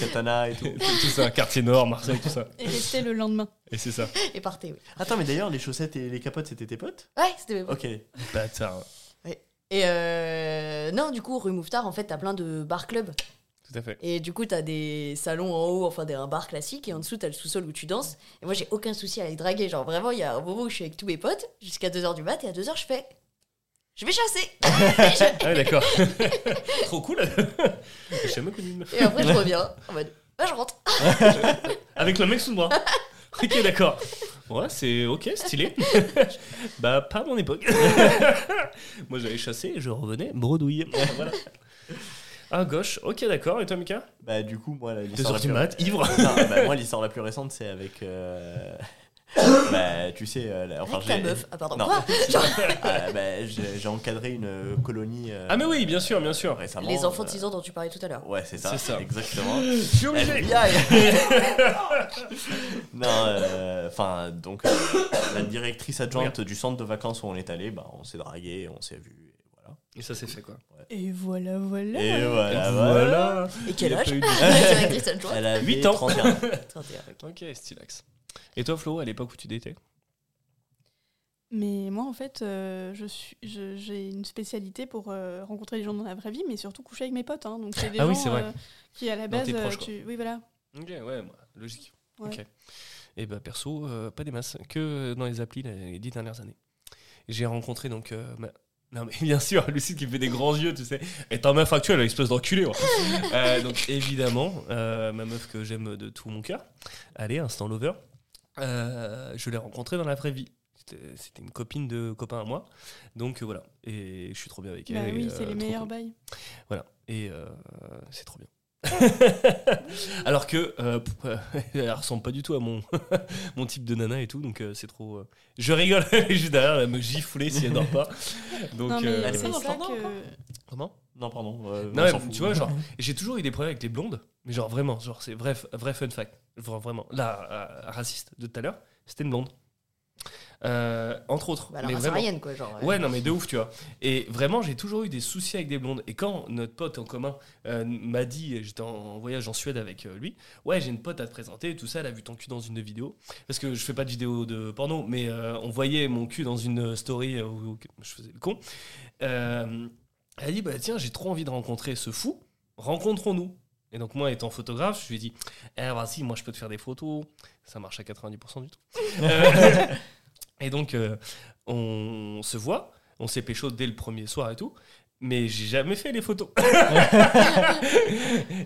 Katana et tout. tout ça, quartier nord, Marseille, tout ça. Et rester le lendemain. Et c'est ça. Et partez, oui. Attends, mais d'ailleurs, les chaussettes et les capotes, c'était tes potes? Ouais, c'était mes potes. Ok. Bâtard. Et euh, non, du coup, rue Mouffetard, en fait, t'as plein de bar-clubs. Tout à fait. Et du coup, t'as des salons en haut, enfin des un bar classique, et en dessous, t'as le sous-sol où tu danses. Et moi, j'ai aucun souci à les draguer. Genre, vraiment, il y a un moment où je suis avec tous mes potes, jusqu'à 2h du mat, et à 2h, je fais. Je vais chasser Ah ouais, d'accord. Trop cool. J'ai jamais connu. Et après, je reviens en mode. Ah, je rentre Avec le mec sous le bras. Ok, d'accord. Ouais, c'est ok, stylé. bah, pas à mon époque. Moi, j'allais chasser et je revenais bredouille. Voilà. Ah, gauche. Ok, d'accord. Et toi, Mika? Bah, du coup, moi, l'histoire du plus- mat, ivre. Non, bah, moi, l'histoire la plus récente, c'est avec. euh, bah, tu sais. euh, la- enfin, Avec ta j'ai- meuf. Ah, pardon. Non. Quoi? Ah, bah, j'ai encadré une euh, colonie. euh, Ah, mais oui, bien sûr, bien sûr. Récemment. Les enfants de euh, 6 ans dont tu parlais tout à l'heure. Ouais, c'est ça, C'est ça. exactement. Je suis obligé. Non, enfin, donc, la directrice adjointe du centre de vacances où on est allé, bah, on s'est dragué, on s'est vu, et ça, c'est fait quoi. Et voilà, voilà. Et voilà, Et voilà. Et quel a âge Elle avait 8 ans. 31. 31, ok. Ok, stylax. Et toi, Flo, à l'époque où tu datais? Mais moi, en fait, euh, je suis, je- j'ai une spécialité pour euh, rencontrer les gens dans la vraie vie, mais surtout coucher avec mes potes. hein. Donc, c'est des Ah oui, gens c'est vrai. euh, qui, à la base, proches, tu... oui, voilà. Ok, ouais, logique. Ouais. Ok. Et bah perso, euh, pas des masses, que dans les applis les dix dernières années. J'ai rencontré donc. euh, ma- Non mais bien sûr, Lucie qui fait des grands yeux, tu sais. Et ta meuf actuelle, espèce d'enculé. ouais. Euh, donc évidemment, euh, ma meuf que j'aime de tout mon cœur. Allez, instant lover. Euh, je l'ai rencontrée dans la vraie vie. C'était une copine de copain à moi. Donc voilà. Et je suis trop bien avec elle. Bah et, oui, c'est les meilleurs cool. bails. Voilà. Et c'est trop bien. Alors que euh, elle ressemble pas du tout à mon, mon type de nana et tout, donc euh, c'est trop. euh, Je rigole, juste derrière, elle me gifler si elle dort pas. Donc, non, mais euh, Elle est c'est pas dans ça le jardin que. Comment? Non, pardon. euh, Non, on mais s'en fout. tu vois, genre, j'ai toujours eu des problèmes avec les blondes, mais genre vraiment, genre c'est vrai, vrai fun fact, Vra- vraiment. La euh, raciste de tout à l'heure, c'était une blonde. Euh, entre autres. Bah, la mais vraiment. quoi, genre. euh, Ouais, non, mais de ouf, tu vois. Et vraiment, j'ai toujours eu des soucis avec des blondes. Et quand notre pote en commun euh, m'a dit, j'étais en voyage en Suède avec lui, ouais, j'ai une pote à te présenter, tout ça, elle a vu ton cul dans une vidéo. Parce que je fais pas de vidéo de porno, mais euh, on voyait mon cul dans une story où, je faisais le con. Elle a dit, bah tiens, j'ai trop envie de rencontrer ce fou, rencontrons-nous. Et donc, moi, étant photographe, je lui ai dit, eh, vas-y, moi, je peux te faire des photos. Ça marche à 90% du tout. Et donc, euh, on se voit, on s'est pécho dès le premier soir et tout, mais j'ai jamais fait les photos.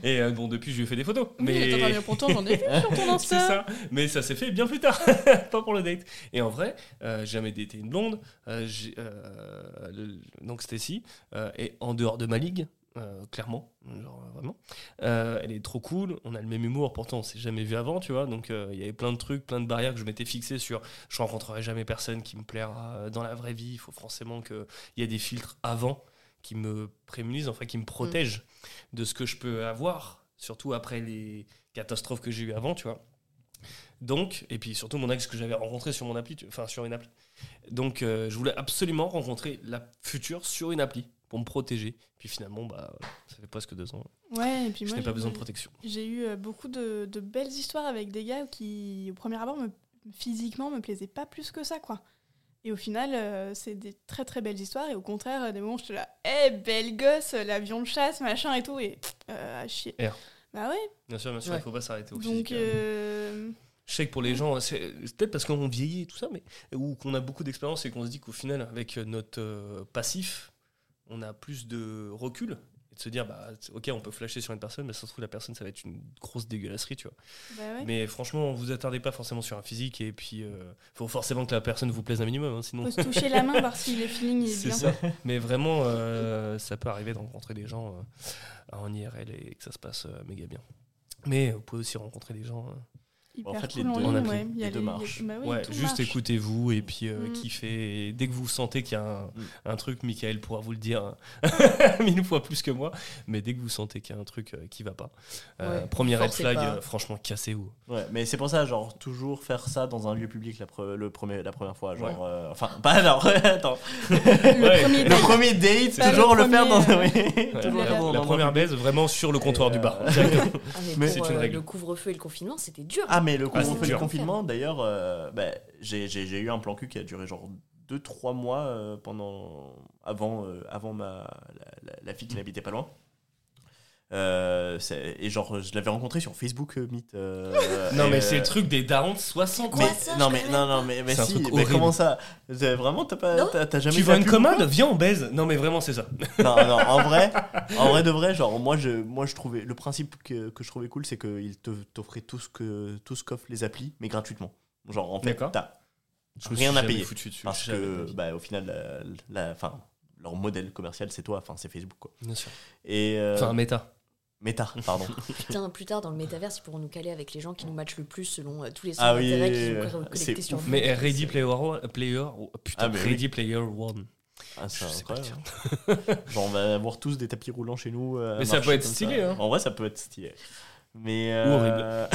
et euh, bon, depuis, je lui ai fait des photos. Mais Mais attends, pourtant, j'en ai vu sur ton c'est Insta. ça, mais ça s'est fait bien plus tard, pas pour le date. Et en vrai, euh, j'ai jamais daté une blonde, euh, euh, donc Stacy, euh, et en dehors de ma ligue. Euh, clairement, euh, vraiment. Euh, elle est trop cool, on a le même humour, pourtant on s'est jamais vu avant, tu vois. Donc il y avait plein de trucs, plein de barrières que je m'étais fixé sur. Je rencontrerai jamais personne qui me plaira dans la vraie vie. Il faut forcément qu'il y ait des filtres avant qui me prémunisent, enfin qui me protègent de ce que je peux avoir, surtout après les catastrophes que j'ai eues avant, tu vois. Donc, et puis surtout mon ex que j'avais rencontré sur mon appli, enfin sur une appli. Donc, euh, je voulais absolument rencontrer la future sur une appli pour me protéger. Puis finalement, bah, voilà, ça fait presque deux ans. Ouais, et puis je moi, n'ai pas j'ai- besoin de protection. J'ai eu euh, beaucoup de, de belles histoires avec des gars qui, au premier abord, me, physiquement, me plaisaient pas plus que ça, quoi. Et au final, euh, c'est des très très belles histoires. Et au contraire, des moments où j'étais là, hé, belle gosse, l'avion de chasse, machin et tout. Et euh, à chier. R. Bah ouais. Bien sûr, bien sûr, il Ouais. ne faut pas s'arrêter au Donc, physique. hein. Euh, Je sais que pour les gens, c'est peut-être parce qu'on vieillit et tout ça, mais ou qu'on a beaucoup d'expérience et qu'on se dit qu'au final, avec notre euh, passif, on a plus de recul et de se dire, bah, ok, on peut flasher sur une personne, mais ça se trouve, la personne, ça va être une grosse dégueulasserie, tu vois. bah ouais. Mais franchement, vous attardez pas forcément sur un physique et puis euh, faut forcément que la personne vous plaise un minimum, hein, sinon. Faut se toucher la main, voir si le feeling est bien. ça. Mais vraiment, euh, ça peut arriver de rencontrer des gens euh, en IRL et que ça se passe euh, méga bien. Mais vous pouvez aussi rencontrer des gens. Hyper En fait, les cool deux- en ligne, appli. ouais. Il y a Les deux il y a- marchent. bah oui, ouais, tout juste marche. écoutez-vous et puis euh, Mm. kiffez. Et dès que vous sentez qu'il y a un, Mm. un truc, Michael pourra vous le dire mille fois plus que moi. Mais dès que vous sentez qu'il y a un truc euh, qui va pas, euh, Ouais, premier red flag, euh, franchement, cassez-vous. Ouais, mais c'est pour ça, genre, toujours faire ça dans un lieu public la, pre- le premier, la première fois. Genre, Ouais. euh, enfin, pas genre, attends. Le Ouais. premier Le date. premier date, Pas toujours le le, faire dans euh, toujours la- première baise, vraiment sur le comptoir du bar. euh, directement. Ah, mais Mais pour, c'est une règle. le couvre-feu et le confinement, c'était dur. Ah, mais le Ah, le confinement, d'ailleurs, euh, bah, j'ai j'ai- j'ai eu un plan cul qui a duré genre 2-3 mois euh, pendant, avant, euh, avant ma, la, la- la fille qui n'habitait pas loin. Euh, et genre, je l'avais rencontré sur Facebook euh, Meet. euh, non, mais c'est euh, le truc des darons de 60 Quoi, ans. mais, ça, non, mais, non, non, mais, mais C'est un si, truc mais horrible. comment ça? Vraiment, t'as pas, t'as jamais Tu la une commande? Viens, on baise. Non, mais vraiment, c'est ça. non, non, en vrai, en vrai de vrai, genre moi je, moi je trouvais le principe que, que je trouvais cool, c'est qu'ils te t'offraient tout ce que tout ce qu'offrent les applis, mais gratuitement. Genre en fait, t'as Rien à payer. foutu dessus. parce que bah au final, la, la- enfin leur modèle commercial c'est toi, enfin c'est Facebook quoi. Bien sûr. Et euh, Enfin, méta. Meta, pardon. Putain, plus tard dans le métaverse, ils pourront nous caler avec les gens qui nous matchent le plus selon euh, tous les Ah oui, d'intérêt oui, qu'ils ont collectés sur ouf. Mais Ready Player One, player oh, putain, Ah, mais oui. Ready Player One. Ah, incroyable. Genre on va avoir tous des tapis roulants chez nous. euh, Mais ça peut être stylé, hein. En vrai, ça peut être stylé. Mais Ou euh,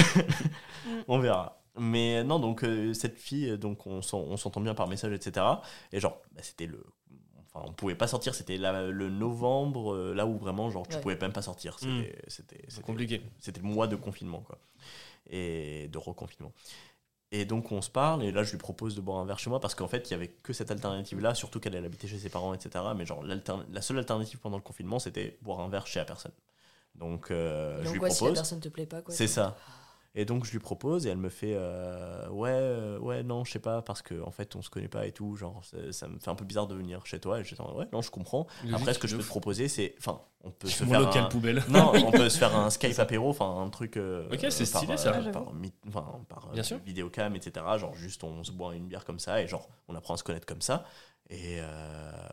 on verra. Mais non, donc euh, cette fille, donc on s'entend bien par message, etc. Et genre, bah, c'était le. Enfin, on pouvait pas sortir, c'était le novembre, euh, là où vraiment, genre, tu Ouais. pouvais même pas sortir. C'était Mm. c'était- compliqué. c'était le mois de confinement, quoi. Et de reconfinement. Et donc on se parle, et là je lui propose de boire un verre chez moi parce qu'en fait il y avait que cette alternative-là, surtout qu'elle elle habitait chez ses parents, etc. Mais genre la seule alternative pendant le confinement c'était boire un verre chez la personne. Donc euh, je lui quoi, si la propose. personne te plaît pas, quoi. C'est ça. Et donc je lui propose et elle me fait euh, ouais euh, ouais non je sais pas parce que en fait on se connaît pas et tout genre ça, ça me fait un peu bizarre de venir chez toi et j'étais en ouais non je comprends après ce que je peux te proposer c'est enfin on peut se faire local un, poubelle. non, on peut se faire un Skype apéro, enfin un truc. euh, Ok, c'est stylé, ça. Par, par euh, Bien sûr. vidéocam, etc. Genre juste on se boit une bière comme ça et genre on apprend à se connaître comme ça. Et euh,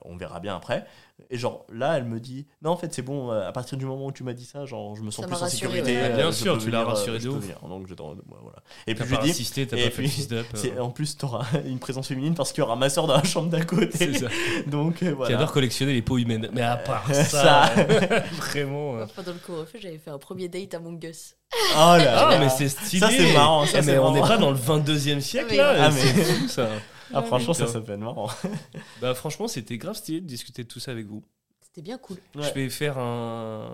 on verra bien après. Et genre, là, elle me dit Non, en fait, c'est bon, euh, à partir du moment où tu m'as dit ça, genre, je me sens Ça plus en rassuré, sécurité. ouais. euh, Bien je sûr, tu l'as rassuré je de ouf. venir. Donc, ouais, voilà. Et puis, je pas lui dis insisté, t'as et pas fait puis, euh, En plus, tu auras une présence féminine parce qu'il y aura ma soeur dans la chambre d'à côté. C'est ça. Donc, euh, Qui voilà. adore collectionner les peaux humaines. Mais à part Euh, ça, ça. vraiment. euh, Pendant le couvre-feu, j'avais fait un premier date à Among Us. Oh là Ah, là. mais c'est stylé. Ça, c'est marrant, ça, Eh, mais on n'est pas dans le 22e siècle Mais- là. Ah, c'est fou ça. Ah, franchement, ça, Putain. ça peut être marrant. Bah, franchement, c'était grave stylé de discuter de tout ça avec vous. C'était bien cool. Je vais faire un,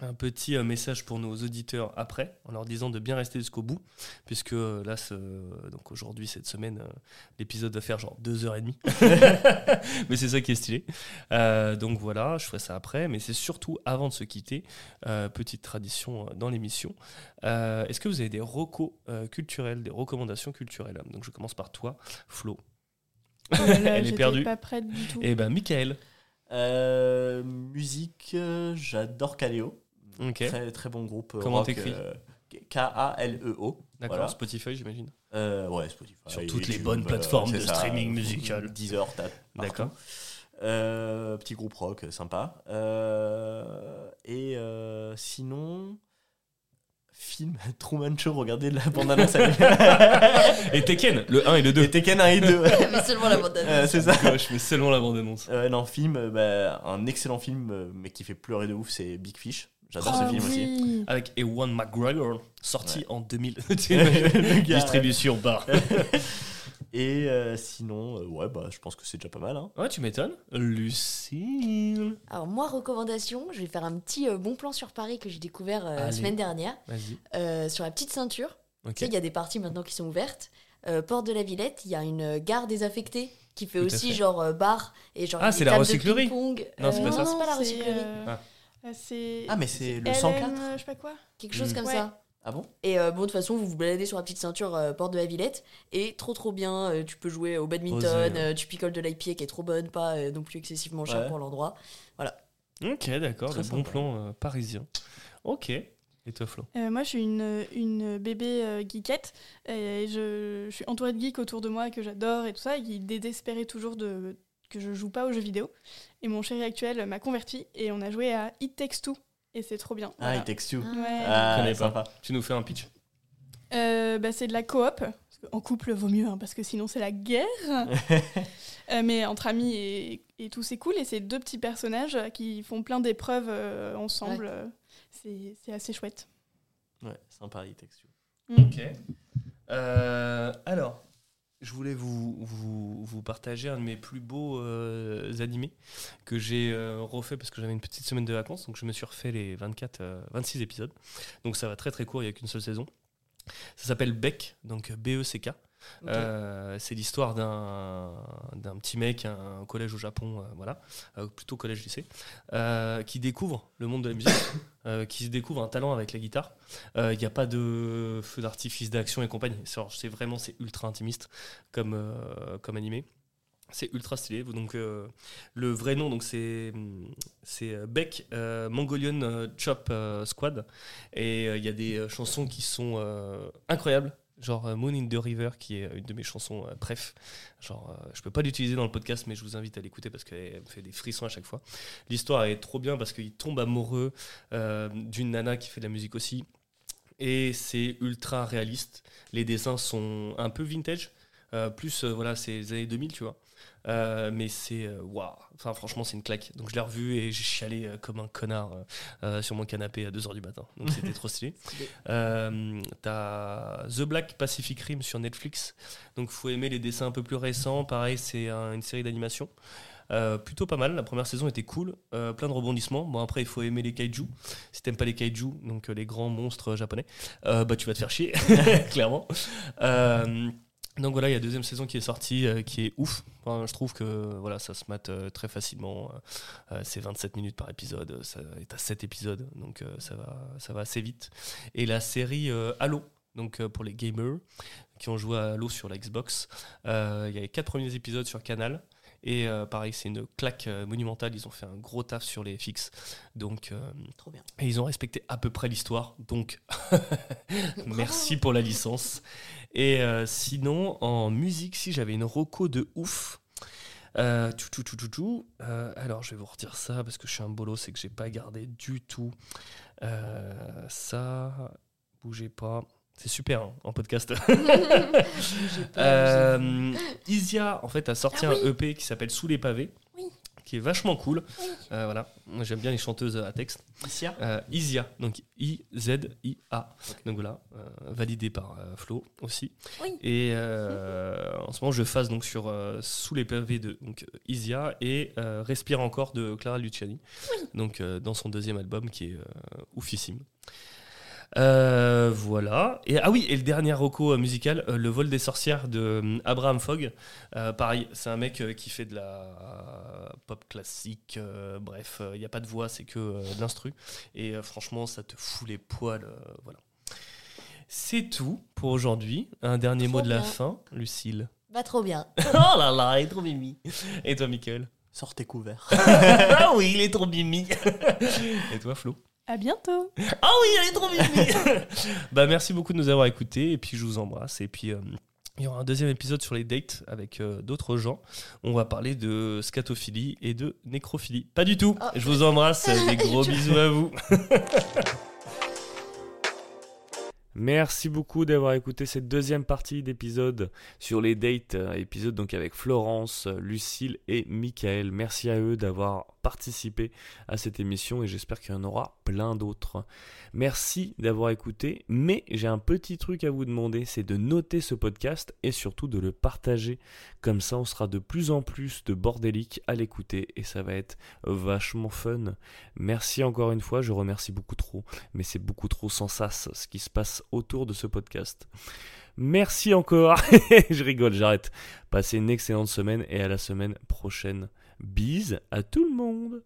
un petit euh, message pour nos auditeurs après, en leur disant de bien rester jusqu'au bout, puisque euh, là, ce- donc aujourd'hui, cette semaine, euh, l'épisode va faire genre deux heures et demie. mais c'est ça qui est stylé. Euh, donc voilà, je ferai ça après, mais c'est surtout avant de se quitter, euh, petite tradition euh, dans l'émission. Euh, Est-ce que vous avez des recos euh, culturels, des recommandations culturelles? Donc je commence par toi, Flo. Oh là là, Elle est perdue. pas prête du tout. Et ben, Michael. Euh, musique, euh, j'adore Kaleo. Très, très bon groupe. euh, Comment rock, t'écris euh, K-A-L-E-O. D'accord, Voilà. Spotify, j'imagine. Euh, ouais, Spotify. Sur toutes les bonnes plateformes de ça, streaming musical. Deezer, t'as D'accord. Euh, petit groupe rock, sympa. Euh, et euh, sinon, film Truman Show, regardez la bande-annonce. Et Tekken, le 1 et le 2. et Tekken 1 et 2. Mais seulement la bande Euh, c'est ça. Je mets seulement la bande-annonce. Euh, non, film, bah, un excellent film, mais qui fait pleurer de ouf, c'est Big Fish. J'adore Ah ce film aussi. Avec Ewan McGregor, sorti Ouais. en 2000. Le gars, Distribution par. Et euh, sinon, euh, ouais, bah, je pense que c'est déjà pas mal. Hein. Ouais, tu m'étonnes. Lucille. Alors moi, recommandation, je vais faire un petit euh, bon plan sur Paris que j'ai découvert euh, la semaine dernière. Vas-y. Euh, sur la petite ceinture, Ok. tu sais, il y a des parties maintenant qui sont ouvertes. Euh, Porte de la Villette, il y a une gare désaffectée qui fait Tout aussi fait. genre euh, bar et genre Ah, c'est la recyclerie. Non, c'est pas Euh, ça. c'est pas la recyclerie. euh, Ah. Euh, c'est. Ah, mais c'est le LM, 104 euh, je sais pas quoi. Quelque chose Mm. comme Ouais. ça. Ah bon? Et euh, bon, de toute façon, vous vous baladez sur la petite ceinture euh, Porte de la Villette et trop trop bien. euh, tu peux jouer au badminton, Osé, tu picoles de l'IPA qui est trop bonne, pas euh, non plus excessivement cher Ouais. pour l'endroit. Ok, d'accord. Très Le bon plan euh, parisien. Ok. Et toi, Flo? Euh, moi, je suis une, une bébé euh, geekette. Et je, je suis entourée de geeks autour de moi que j'adore et tout ça, et qui désespéraient toujours de, que je joue pas aux jeux vidéo. Et mon chéri actuel m'a converti et on a joué à It Takes Two. Et c'est trop bien. Ah, Voilà. il texte you. Ouais. Ah, connais pas. sympa. Tu nous fais un pitch Euh, bah, c'est de la coop. En couple vaut mieux, hein, parce que sinon c'est la guerre. Euh, mais entre amis et, et tout, c'est cool. Et c'est deux petits personnages qui font plein d'épreuves euh, ensemble. Euh, C'est c'est assez chouette. Ouais, sympa, il texte you. Ok. Euh, alors, je voulais vous, vous, partager un de mes plus beaux euh, animés que j'ai euh, refait parce que j'avais une petite semaine de vacances. Donc, je me suis refait les 24, euh, 26 épisodes. Donc, ça va très très court, il n'y a qu'une seule saison. Ça s'appelle Beck, donc B-E-C-K. Euh, c'est l'histoire d'un petit mec, un collège au Japon, euh, voilà, euh, plutôt collège-lycée, qui découvre le monde de la musique, qui découvre un talent avec la guitare. Il n'y a pas de feu d'artifice d'action et compagnie. C'est vraiment c'est ultra intimiste comme, comme animé. C'est ultra stylé. Donc le vrai nom donc c'est Beck euh, Mongolian Chop Squad et il y a des chansons qui sont incroyables. Genre euh, Moon in the River, qui est une de mes chansons euh, bref. Genre, euh, je peux pas l'utiliser dans le podcast, mais je vous invite à l'écouter parce qu'elle me fait des frissons à chaque fois. L'histoire est trop bien parce qu'il tombe amoureux euh, d'une nana qui fait de la musique aussi. Et c'est ultra réaliste. Les dessins sont un peu vintage. Plus, voilà, c'est les années 2000, tu vois. Euh, mais c'est euh, waouh, enfin franchement c'est une claque. Donc je l'ai revu et j'ai chialé euh, comme un connard euh, sur mon canapé à 2h du matin. Donc c'était trop stylé. Euh, T'as The Black Pacific Rim sur Netflix. Donc faut aimer les dessins un peu plus récents. Pareil, c'est un- une série d'animation. Euh, plutôt pas mal. La première saison était cool, euh, plein de rebondissements. Bon après il faut aimer les kaiju. Si t'aimes pas les kaiju, donc euh, les grands monstres japonais, bah tu vas te faire chier, clairement. Donc voilà, il y a la deuxième saison qui est sortie, euh, qui est ouf. Je trouve que voilà, ça se mate euh, très facilement. Euh, c'est 27 minutes par épisode, ça est à 7 épisodes, donc ça, va, ça va assez vite. Et la série Halo, donc pour les gamers qui ont joué à Halo sur la Xbox, il y a les 4 premiers épisodes sur Canal. Et euh, pareil, c'est une claque euh, monumentale. Ils ont fait un gros taf sur les fixes. Donc, euh, Trop bien. et ils ont respecté à peu près l'histoire. Donc, merci pour la licence. Et sinon, en musique, si j'avais une roco de ouf, Euh, tout, tout, tout, tout, tout. Euh, alors, je vais vous redire ça parce que je suis un bolo, c'est que j'ai pas gardé du tout euh, ça. Bougez pas. C'est super hein, en podcast. Euh, Isia, en fait, a sorti Ah un. EP qui s'appelle Sous les pavés, Oui. qui est vachement cool. Oui. Euh, voilà, Moi, j'aime bien les chanteuses à texte. Isia Euh, Isia, donc I-Z-I-A. Donc voilà, euh, validé par euh, Flo aussi. Oui. Et euh, en ce moment, je phase donc sur euh, Sous les pavés de donc, euh, Isia et euh, Respire encore de Clara Luciani. Donc euh, dans son deuxième album qui est euh, oufissime. Euh, voilà. Et, ah oui, et le dernier roco euh, musical, euh, Le vol des sorcières de euh, Abraham Fogg. Euh, pareil, c'est un mec euh, qui fait de la euh, pop classique. euh, bref, il n'y a pas de voix, c'est que euh, de l'instru. Et euh, franchement, ça te fout les poils. euh, voilà. C'est tout pour aujourd'hui. Un dernier Trop mot de la fin, Lucille. Bah, trop bien. oh là là, il est trop mimi. Et toi, Michael Sortez couvert. Ah oui, il est trop mimi. Et toi, Flo? À bientôt Ah oui, elle est trop mimi Bah merci beaucoup de nous avoir écoutés et puis je vous embrasse et puis euh, il y aura un deuxième épisode sur les dates avec euh, d'autres gens. On va parler de scatophilie et de nécrophilie. Pas du tout. Oh. Je vous embrasse. Des gros bisous à vous. Merci beaucoup d'avoir écouté cette deuxième partie d'épisode sur les dates, euh, épisode donc avec Florence, Lucille et Michael. Merci à eux d'avoir participé à cette émission et j'espère qu'il y en aura plein d'autres. Merci d'avoir écouté, mais j'ai un petit truc à vous demander, c'est de noter ce podcast et surtout de le partager. Comme ça, on sera de plus en plus de bordéliques à l'écouter et ça va être vachement fun. Merci encore une fois, je remercie beaucoup trop, mais c'est beaucoup trop sans sas ce qui se passe autour de ce podcast. Merci encore, je rigole, j'arrête. Passez une excellente semaine et à la semaine prochaine. Bise à tout le monde